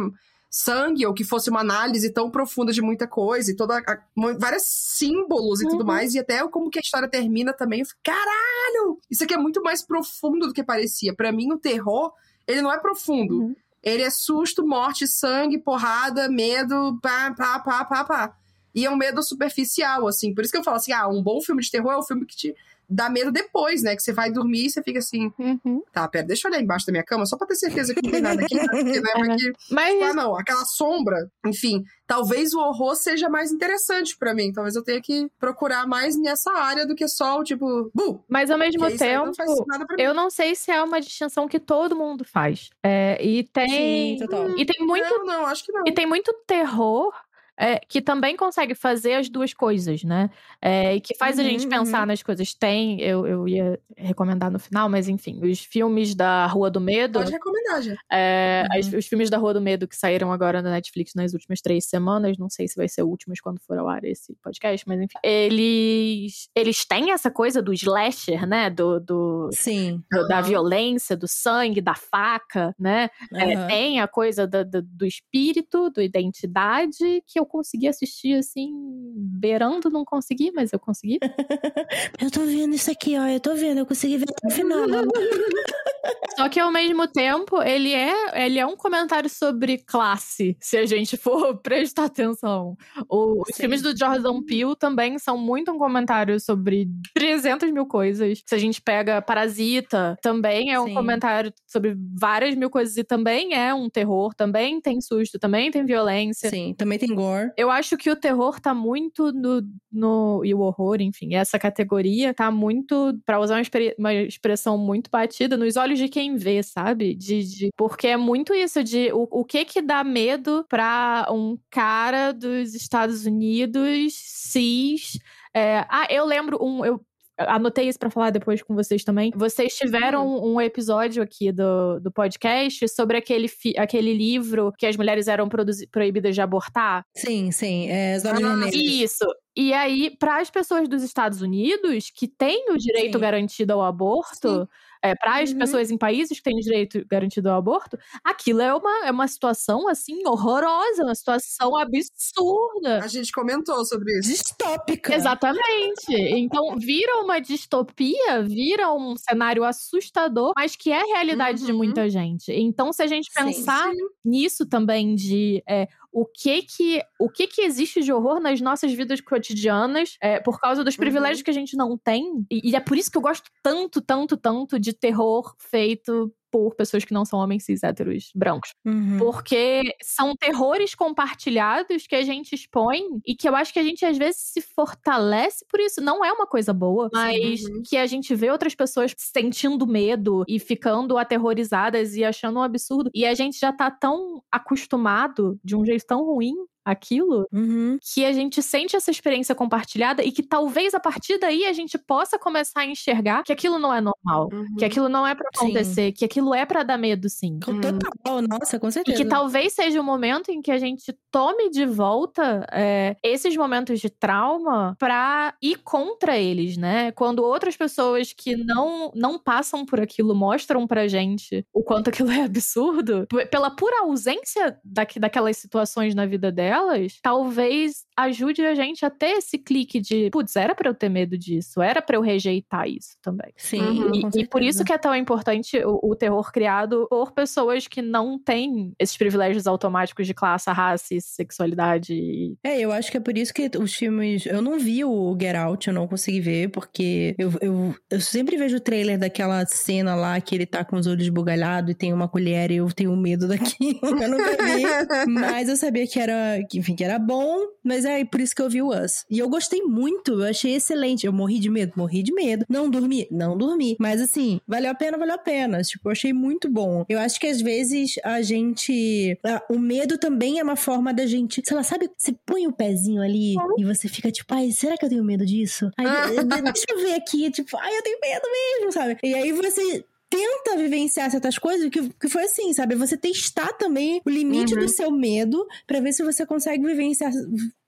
sangue ou que fosse uma análise tão profunda de muita coisa e toda a, vários símbolos e tudo Uhum. mais e até como que a história termina também eu fiquei, caralho isso aqui é muito mais profundo do que parecia Pra mim o terror ele não é profundo Uhum. ele é susto morte sangue porrada medo pá pá pá pá pá e é um medo superficial assim por isso que eu falo assim ah um bom filme de terror é um filme que te dá medo depois né que você vai dormir e você fica assim Uhum. tá pera deixa eu olhar embaixo da minha cama só pra ter certeza que não tem nada aqui né? Porque, né, que- Mas ah, não, aquela sombra. Enfim, talvez o horror seja mais interessante pra mim. Talvez eu tenha que procurar mais nessa área do que só o tipo, bu! Mas ao mesmo aí tempo, não faz nada pra mim. eu não sei se é uma distinção que todo mundo faz. É, e tem. Sim, total. E tem muito, Não, não, acho que não. e tem muito terror. É, que também consegue fazer as duas coisas, né? É, e que faz a Uhum, gente pensar uhum. nas coisas. Tem, eu, eu ia recomendar no final, mas enfim, os filmes da Rua do Medo. Pode recomendar, já. É, Uhum. as- os filmes da Rua do Medo que saíram agora na Netflix nas últimas três semanas, não sei se vai ser últimos quando for ao ar esse podcast, mas enfim. Eles, eles têm essa coisa do slasher, né? Do, do- Sim. do- da violência, do sangue, da faca, né? É, tem a coisa da- da- do espírito, do identidade, que eu consegui assistir assim, beirando, não consegui, mas eu consegui. [LAUGHS] Eu tô vendo isso aqui, ó. Eu tô vendo, eu consegui ver até o final. [LAUGHS] Só que ao mesmo tempo, ele é, ele é um comentário sobre classe, se a gente for [LAUGHS] prestar atenção. O- os filmes do Jordan Peele também são muito um comentário sobre 300 mil coisas. Se a gente pega Parasita, também é um Sim. comentário sobre várias mil coisas e também é um terror, também tem susto, também tem violência. Sim, também tem gore. Eu acho que o terror tá muito no, no. E o horror, enfim, essa categoria tá muito. Pra usar uma, uma expressão muito batida, nos olhos de quem vê, sabe? De, de- porque é muito isso de o, o que que dá medo pra um cara dos Estados Unidos cis. é, ah, eu lembro um. Eu, Anotei isso pra falar depois com vocês também. Vocês tiveram um episódio aqui do, do podcast sobre aquele, fi- aquele livro que as mulheres eram proibidas de abortar. Sim, sim. É, olhos Ah. Isso. E aí, para as pessoas dos Estados Unidos que têm o direito Sim. garantido ao aborto, é, para as Uhum. pessoas em países que têm direito garantido ao aborto, aquilo é uma, é uma situação assim horrorosa, uma situação absurda. A gente comentou sobre isso. Distópica. Exatamente. Então, vira uma distopia, vira um cenário assustador, mas que é a realidade de Uhum. muita gente. Então, se a gente Sim, pensar Sim. nisso também de é, o que que o que que existe de horror nas nossas vidas cotidianas é, por causa dos Uhum. privilégios que a gente não tem e, e é por isso que eu gosto tanto tanto tanto de terror feito por pessoas que não são homens cis héteros brancos. Uhum. Porque são terrores compartilhados que a gente expõe e que eu acho que a gente às vezes se fortalece por isso. Não é uma coisa boa, mas uhum. que a gente vê outras pessoas sentindo medo e ficando aterrorizadas e achando um absurdo. E a gente já tá tão acostumado de um jeito tão ruim aquilo Uhum. que a gente sente essa experiência compartilhada e que talvez a partir daí a gente possa começar a enxergar que aquilo não é normal, Uhum. que aquilo não é pra Sim. acontecer, que aquilo é pra dar medo sim. Com Total, nossa, com E certeza. que talvez seja o momento em que a gente tome de volta é, esses momentos de trauma pra ir contra eles, né? Quando outras pessoas que não, não passam por aquilo mostram pra gente o quanto [LAUGHS] aquilo é absurdo, pela pura ausência daqui, daquelas situações na vida delas, delas, talvez ajude a gente a ter esse clique de, putz, era para eu ter medo disso, era para eu rejeitar isso também. Sim. Uhum. E, e, por isso que é tão importante o, o, terror criado por pessoas que não têm esses privilégios automáticos de classe, raça e sexualidade. É, eu acho que é por isso que os filmes. Eu não vi o Get Out, eu não consegui ver, porque eu, eu, eu sempre vejo o trailer daquela cena lá que ele tá com os olhos bugalhados e tem uma colher e eu tenho medo [LAUGHS] daquilo. Eu nunca vi. [LAUGHS] mas eu sabia que era, enfim, que era bom, mas é por isso que eu vi o Us. E eu gostei muito, eu achei excelente. Eu morri de medo, morri de medo. Não dormi, não dormi. Mas assim, valeu a pena, valeu a pena. Tipo, eu achei muito bom. Eu acho que às vezes a gente. o medo também é uma forma da gente. Sei lá, sabe? Você põe o pezinho ali e você fica tipo, ai, será que eu tenho medo disso? Ai, [LAUGHS] deixa eu ver aqui, tipo, ai, eu tenho medo mesmo, sabe? E aí você tenta vivenciar certas coisas, que, que foi assim, sabe? Você testar também o limite uhum. do seu medo para ver se você consegue vivenciar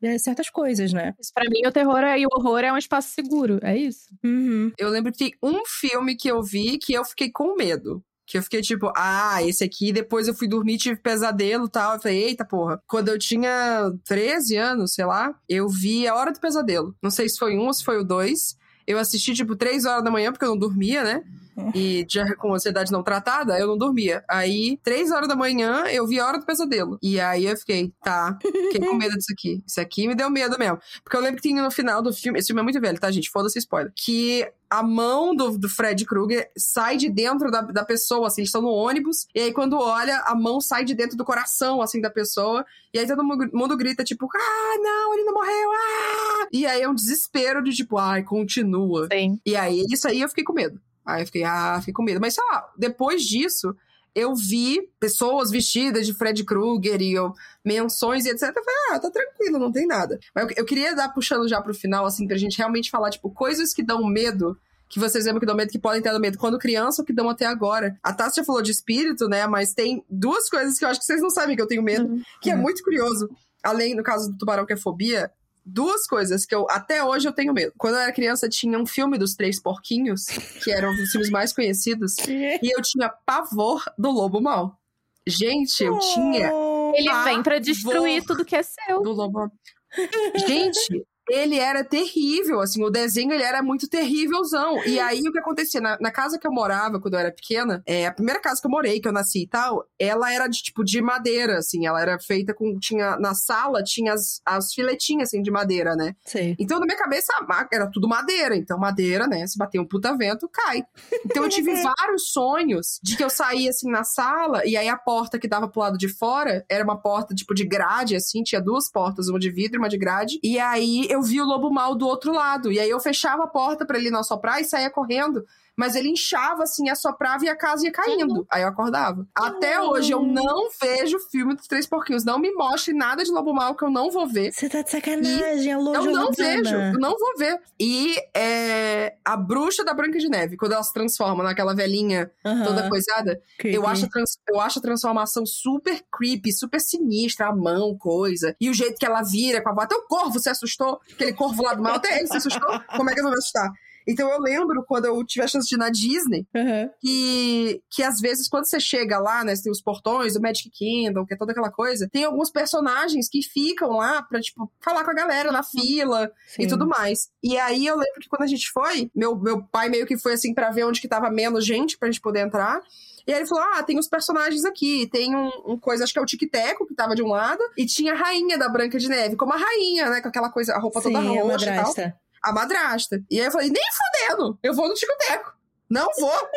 é, certas coisas, né? Isso pra mim, o terror e o horror é um espaço seguro, é isso. Uhum. Eu lembro que tem um filme que eu vi que eu fiquei com medo. Que eu fiquei tipo, ah, esse aqui, depois eu fui dormir, tive pesadelo e tal. Eu falei, eita porra. Quando eu tinha 13 anos, sei lá, eu vi A Hora do Pesadelo. Não sei se foi um ou se foi o dois. Eu assisti, tipo, 3 horas da manhã, porque eu não dormia, né? [LAUGHS] e já com ansiedade não tratada, eu não dormia. Aí, três horas da manhã, eu vi a hora do pesadelo. E aí eu fiquei, tá, fiquei com medo disso aqui. Isso aqui me deu medo mesmo. Porque eu lembro que tinha no final do filme, esse filme é muito velho, tá, gente? Foda-se spoiler. Que a mão do, do Fred Krueger sai de dentro da, da pessoa, assim, eles estão no ônibus, e aí quando olha, a mão sai de dentro do coração, assim, da pessoa, e aí todo mundo grita, tipo, ah, não, ele não morreu, ah! E aí é um desespero de, tipo, ai, continua. Sim. E aí, isso aí eu fiquei com medo. Aí eu fiquei, ah, fiquei com medo. Mas sei lá, depois disso, eu vi pessoas vestidas de Fred Krueger e eu, menções e etc. Eu falei, ah, tá tranquilo, não tem nada. Mas eu, eu queria dar puxando já pro final, assim, pra gente realmente falar, tipo, coisas que dão medo que vocês lembram que dão medo, que podem ter medo quando criança ou que dão até agora. A Tassi já falou de espírito, né? Mas tem duas coisas que eu acho que vocês não sabem que eu tenho medo, uhum. que é muito curioso. Além, no caso do tubarão, que é fobia, duas coisas que eu até hoje eu tenho medo. Quando eu era criança, tinha um filme dos Três Porquinhos, que era um dos filmes mais conhecidos, [LAUGHS] e eu tinha pavor do lobo mal. Gente, eu tinha. Ele vem para destruir tudo que é seu. Do lobo. Gente, ele era terrível, assim, o desenho ele era muito terrívelzão. E aí o que acontecia? Na, na, casa que eu morava quando eu era pequena, é, a primeira casa que eu morei, que eu nasci e tal, ela era de tipo de madeira, assim, ela era feita com. Tinha. Na sala tinha as, as filetinhas assim de madeira, né? Sim. Então, na minha cabeça, era tudo madeira. Então, madeira, né? Se bater um puta vento, cai. Então eu [LAUGHS] tive vários sonhos de que eu saía assim na sala, e aí a porta que dava pro lado de fora era uma porta, tipo, de grade, assim, tinha duas portas, uma de vidro e uma de grade. E aí eu vi o lobo mal do outro lado. E aí eu fechava a porta para ele não assoprar e saía correndo mas ele inchava assim, assoprava e a casa ia caindo. Uhum. Aí eu acordava. Até uhum. hoje eu não vejo filme dos Três Porquinhos. Não me mostre nada de Lobo Mal que eu não vou ver. Você tá de sacanagem, é louco. Eu não vejo, eu não vou ver. E é, a bruxa da Branca de Neve, quando ela se transforma naquela velhinha uhum. toda coisada, eu acho, trans, eu acho a transformação super creepy, super sinistra, a mão, coisa. E o jeito que ela vira com a voz. Até o corvo se assustou. Aquele corvo lá do mal, até ele se assustou. Como é que eu vou assustar? Então eu lembro quando eu tive a chance de ir na Disney, uhum. que, que às vezes quando você chega lá, né, tem os portões do Magic Kingdom, que é toda aquela coisa, tem alguns personagens que ficam lá pra, tipo, falar com a galera na fila Sim. e tudo mais. E aí eu lembro que quando a gente foi, meu, meu pai meio que foi assim para ver onde que tava menos gente pra gente poder entrar. E aí ele falou: Ah, tem os personagens aqui. Tem um, um coisa, acho que é o Tic-Teco, que tava de um lado, e tinha a rainha da Branca de Neve, como a rainha, né? Com aquela coisa, a roupa Sim, toda roxa e tal a madrasta. E aí eu falei, nem fudendo, eu vou no Tico-Teco. Não vou,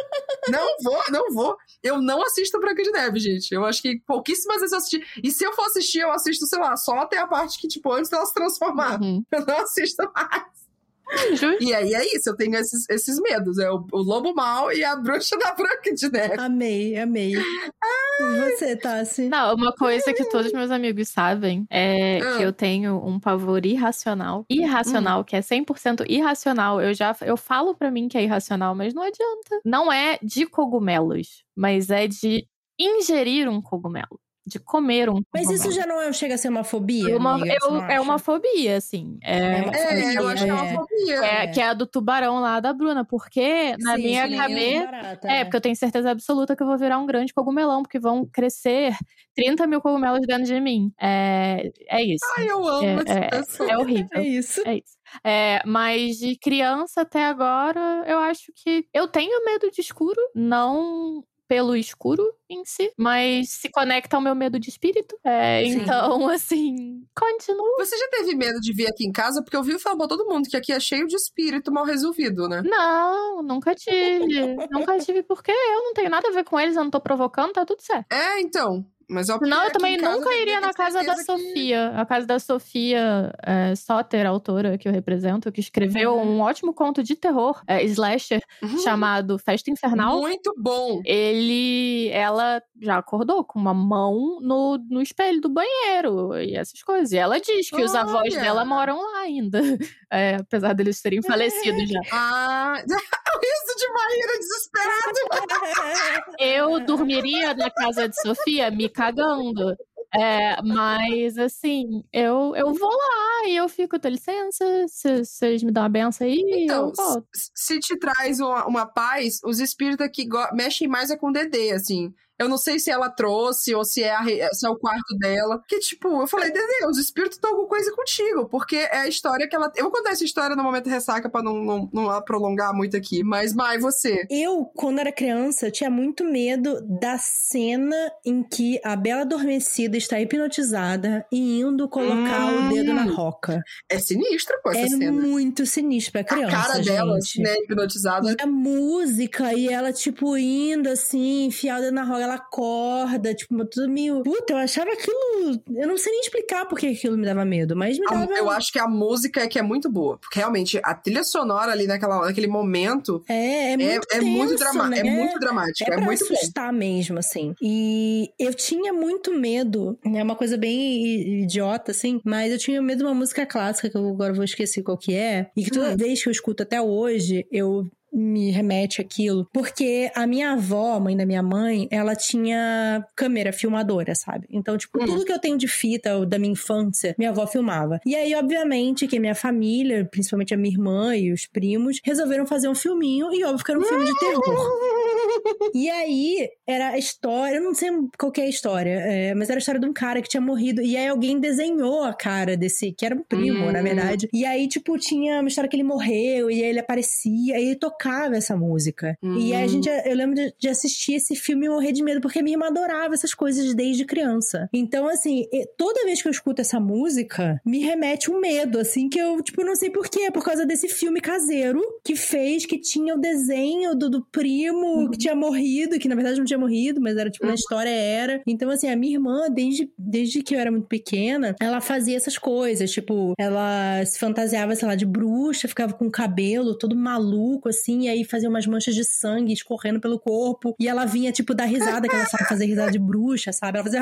não vou, não vou. Eu não assisto Branca de Neve, gente. Eu acho que pouquíssimas vezes eu assisti. E se eu for assistir, eu assisto, sei lá, só até a parte que, tipo, antes dela se transformar. Uhum. Eu não assisto mais. [LAUGHS] E aí é isso, eu tenho esses, esses medos. É o, o, lobo mal e a bruxa da Branca de Neve. Amei, amei. Ai. Você, Tassi? Não, uma coisa que todos meus amigos sabem é ah. que eu tenho um pavor irracional. Irracional, hum. que é 100% irracional. Eu já eu falo para mim que é irracional, mas não adianta. Não é de cogumelos, mas é de ingerir um cogumelo. De comer um Mas isso já não é, chega a ser uma fobia? Uma- amiga, eu- não é uma fobia, assim. É, É uma É, eu acho que é uma É. fobia. é- que é a do tubarão lá da Bruna, porque na Sim, minha cabeça. barata, É, porque eu tenho certeza absoluta que eu vou virar um grande cogumelão, porque vão crescer 30 mil cogumelos dentro de mim. É, é isso. Ai, eu amo É, é, é horrível. [LAUGHS] É isso. É isso. É, mas de criança até agora, eu acho que eu tenho medo de escuro, não pelo escuro em si, mas se conecta ao meu medo de espírito. É, então, [LAUGHS] assim, continua. Você já teve medo de vir aqui em casa? Porque eu vi falar pra todo mundo que aqui é cheio de espírito mal resolvido, né? Não, nunca tive. nunca tive, porque eu não tenho nada a ver com eles, eu não tô provocando, tá tudo certo. É, então. Mas ó, Não, eu também nunca iria na casa da que- Sofia. A casa da Sofia é, Soter, a autora que eu represento, que escreveu um ótimo conto de terror, é, slasher, Uhum. chamado Festa Infernal. Muito bom. Ele, ela já acordou com uma mão no, no espelho do banheiro e essas coisas. E ela diz que os avós Olha! dela moram lá ainda, [LAUGHS] é, apesar deles terem falecido já. Ah, [LAUGHS] o riso de Maíra desesperado. Eu dormiria na casa de Sofia me cagando. É, mas assim, eu, eu vou lá e eu fico, dá licença, se vocês me dão a benção aí, Então, se te traz uma, uma paz, os espíritos aqui go- mexem mais é com o Dedê, assim. Eu não sei se ela trouxe ou se é, a se é o quarto dela. Porque, tipo, eu falei, Dedê, os espíritos estão com coisa contigo. Porque é a história que ela. Eu vou contar essa história no momento ressaca pra não, não, não prolongar muito aqui. Mas, Mai, você. Eu, quando era criança, tinha muito medo da cena em que a Bela Adormecida está hipnotizada e indo colocar Hum. o dedo na roca. É sinistra com essa É cena. muito sinistro pra criança, a cara gente. dela, né, hipnotizada. E a música, e ela, tipo, indo assim, dedo na roga, ela acorda, tipo, tudo meio. Puta, eu achava aquilo. Eu não sei nem explicar porque aquilo me dava medo, mas me dava. eu acho que a música é que é muito boa. Porque realmente a trilha sonora ali naquela, naquele momento É, é é, muito é, muito, tenso, drama né? é muito dramático. É É, pra muito bom. assustar mesmo, assim. E eu tinha muito medo, é uma coisa bem idiota, assim, mas eu tinha medo de uma música clássica, que eu agora vou esquecer qual que é, e que toda Hum. vez que eu escuto até hoje, eu me remete aquilo. Porque a minha avó, mãe da minha mãe, ela tinha câmera filmadora, sabe? Então, tipo, Hum. tudo que eu tenho de fita da minha infância, minha avó filmava. E aí, obviamente, que a minha família, principalmente a minha irmã e os primos, resolveram fazer um filminho, e óbvio que era um filme de terror. [LAUGHS] E aí, era a história, eu não sei qual que é a história, é, mas era a história de um cara que tinha morrido. E aí alguém desenhou a cara desse, que era um primo, Hum. na verdade. E aí, tipo, tinha uma história que ele morreu, e aí ele aparecia, e ele tocava essa música. E a Hum. gente, eu lembro de, de assistir esse filme e morrer de medo, porque minha irmã adorava essas coisas desde criança. Então, assim, toda vez que eu escuto essa música, me remete um medo, assim, que eu, tipo, não sei porquê, por causa desse filme caseiro que fez, que tinha o desenho do, do primo que tinha morrido, que na verdade não tinha morrido, mas era, tipo, na história era. Então, assim, a minha irmã, desde, desde que eu era muito pequena, ela fazia essas coisas, tipo, ela se fantasiava, sei lá, de bruxa, ficava com o cabelo todo maluco, assim, e aí fazia umas manchas de sangue escorrendo pelo corpo, e ela vinha, tipo, dar risada, que ela sabe fazer risada de bruxa, sabe? Ela fazia.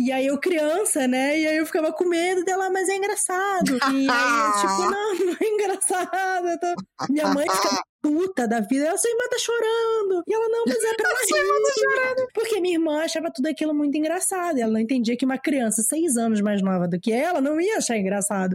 e aí eu criança, né? E aí eu ficava com medo dela, mas é engraçado. E aí eu, tipo, não, não é engraçado. tô- Minha mãe fica puta da vida. Ela, sua irmã tá chorando. E ela, não, mas é pra ela rir. Porque minha irmã achava tudo aquilo muito engraçado. Ela não entendia que uma criança seis anos mais nova do que ela não ia achar engraçado.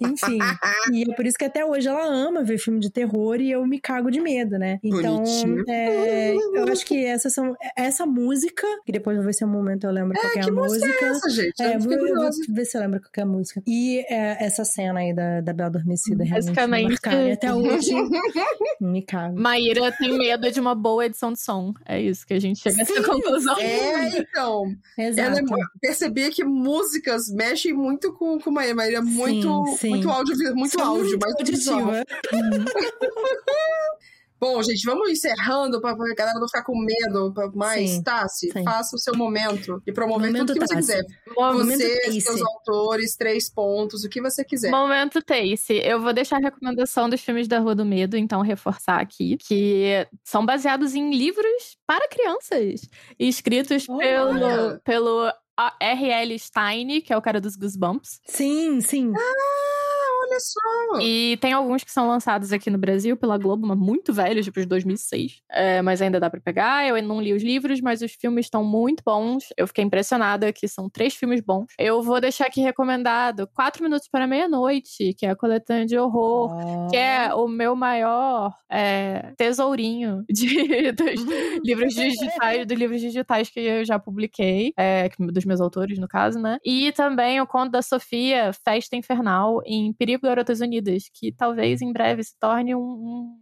Enfim. [LAUGHS] e é por isso que até hoje ela ama ver filme de terror e eu me cago de medo, né? Então, é, eu acho que essas são. Essa música, que depois vou ver se um momento eu lembro qual que é a música música. é essa, gente? É, eu vou, vou ver se eu lembro qual que é a música. E é, essa cena aí da, da Bela Adormecida realmente marcaram. E até hoje [LAUGHS] me cago. Maíra tem medo de uma boa edição de som. É isso que a gente chega a essa Sim, conclusão. É, então. Exato. Ela é, percebi que músicas mexem muito com, com Maíra. Maíra é muito, sim. muito áudio, muito Sou áudio, muito mas visual. auditiva. [LAUGHS] [LAUGHS] Bom, gente, vamos encerrando pra, pra galera não ficar com medo. Pra, mais, Sim, Tassi, sim. faça o seu momento e promover Momento tudo que você Tassi. quiser. Momento Você, seus autores, três pontos, o que você quiser. Momento Tace. Eu vou deixar a recomendação dos filmes da Rua do Medo, então reforçar aqui, que são baseados em livros para crianças, escritos Olha! pelo, pelo A- R.L. Stein, que é o cara dos Goosebumps. Sim, sim. Ah, Olha só! E tem alguns que são lançados aqui no Brasil pela Globo, mas muito velhos, tipo de 2006. É, mas ainda dá pra pegar. Eu não li os livros, mas os filmes estão muito bons. Eu fiquei impressionada que são três filmes bons. Eu vou deixar aqui recomendado Quatro Minutos para Meia-Noite, que é a coletânea de horror, que é o meu maior é, tesourinho de, [LAUGHS] dos [LAUGHS] livros digitais, dos livros digitais que eu já publiquei, é, dos meus autores, no caso, né? E também o conto da Sofia, Festa Infernal, em Perigo Garotas Unidas, que talvez em breve se torne um,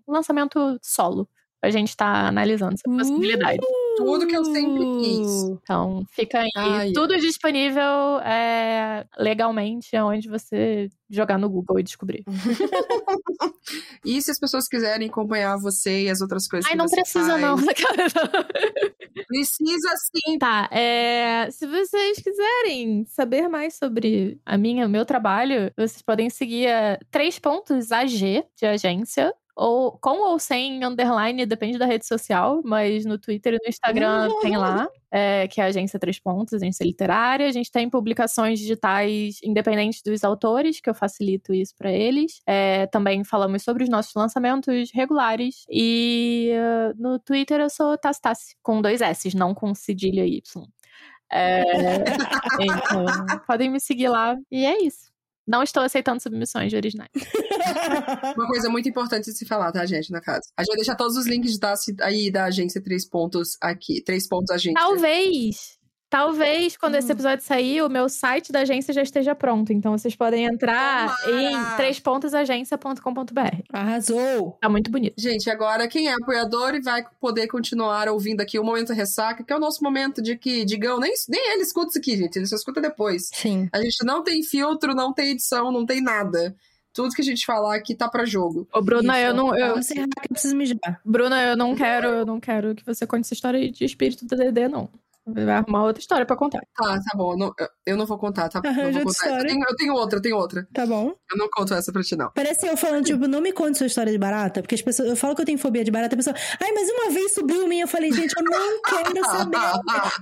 um lançamento solo. A gente tá analisando essa possibilidade. Tudo que eu sempre quis. Então, fica aí. Ai. Tudo disponível é, legalmente, onde você jogar no Google e descobrir. [LAUGHS] E se as pessoas quiserem acompanhar você e as outras coisas Ai, que não você precisa, faz, [LAUGHS] não. Precisa sim. Tá, é, se vocês quiserem saber mais sobre a minha, o meu trabalho, vocês podem seguir a 3 pontos AG de agência. Ou com ou sem underline, depende da rede social, mas no Twitter e no Instagram tem lá, é, que é a agência 3 pontos, agência literária. A gente tem publicações digitais independentes dos autores, que eu facilito isso para eles. É, também falamos sobre os nossos lançamentos regulares. E eh, no Twitter eu sou Tastassi, com dois S, não com cedilha Y. É, [LAUGHS] então, podem me seguir lá. E é isso. Não estou aceitando submissões de originais. [LAUGHS] Uma coisa muito importante de se falar, tá, gente, na casa. A gente vai deixar todos os links de Tassi aí da agência Três Pontos aqui. Três Pontos Agência. Talvez, talvez, quando esse Hum. episódio sair, o meu site da agência já esteja pronto. Então vocês podem entrar Tomara! em trêspontosagência.com.br. Arrasou! Tá muito bonito. Gente, agora quem é apoiador e vai poder continuar ouvindo aqui o Momento Ressaca, que é o nosso momento de que, digam, nem, nem ele escuta isso aqui, gente, ele só escuta depois. Sim. A gente não tem filtro, não tem edição, não tem nada. Tudo que a gente falar aqui tá pra jogo. Ô, Bruna, Isso. eu não. Eu, Vamos encerrar que eu preciso mijar. Bruna, eu não quero, eu não quero que você conte essa história de espírito do DD, não. Vai arrumar outra história pra contar. Tá, tá bom. Eu não, eu- não vou contar, tá? Arranja [LAUGHS] Não vou contar. Eu tenho, eu tenho outra, eu tenho outra. Tá bom? Eu não conto essa pra ti, não. Parece eu falando, tipo, não me conte sua história de barata, porque as pessoas, eu falo que eu tenho fobia de barata, a pessoa, ai, mas uma vez subiu em mim, eu falei, gente, eu não quero saber,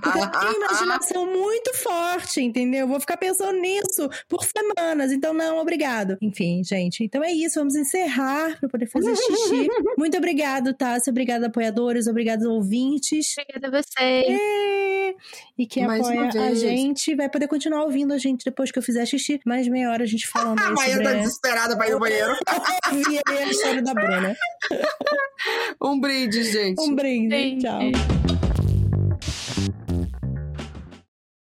porque eu tenho imaginação muito forte, entendeu? Eu vou ficar pensando nisso por semanas, então não, obrigado. Enfim, gente, então é isso, vamos encerrar pra poder fazer xixi. [LAUGHS] Muito obrigado, Tassi, obrigado, apoiadores, obrigado, ouvintes. Obrigada a vocês. E quem Mais apoia a gente vai poder continuar ouvindo a gente depois que eu fizer xixi. Mais meia hora a gente falando [LAUGHS] A Maia sobre tá desesperada pra ir no [LAUGHS] banheiro. aí a história da Bruna. Um brinde, gente. Um brinde. Sim. Tchau.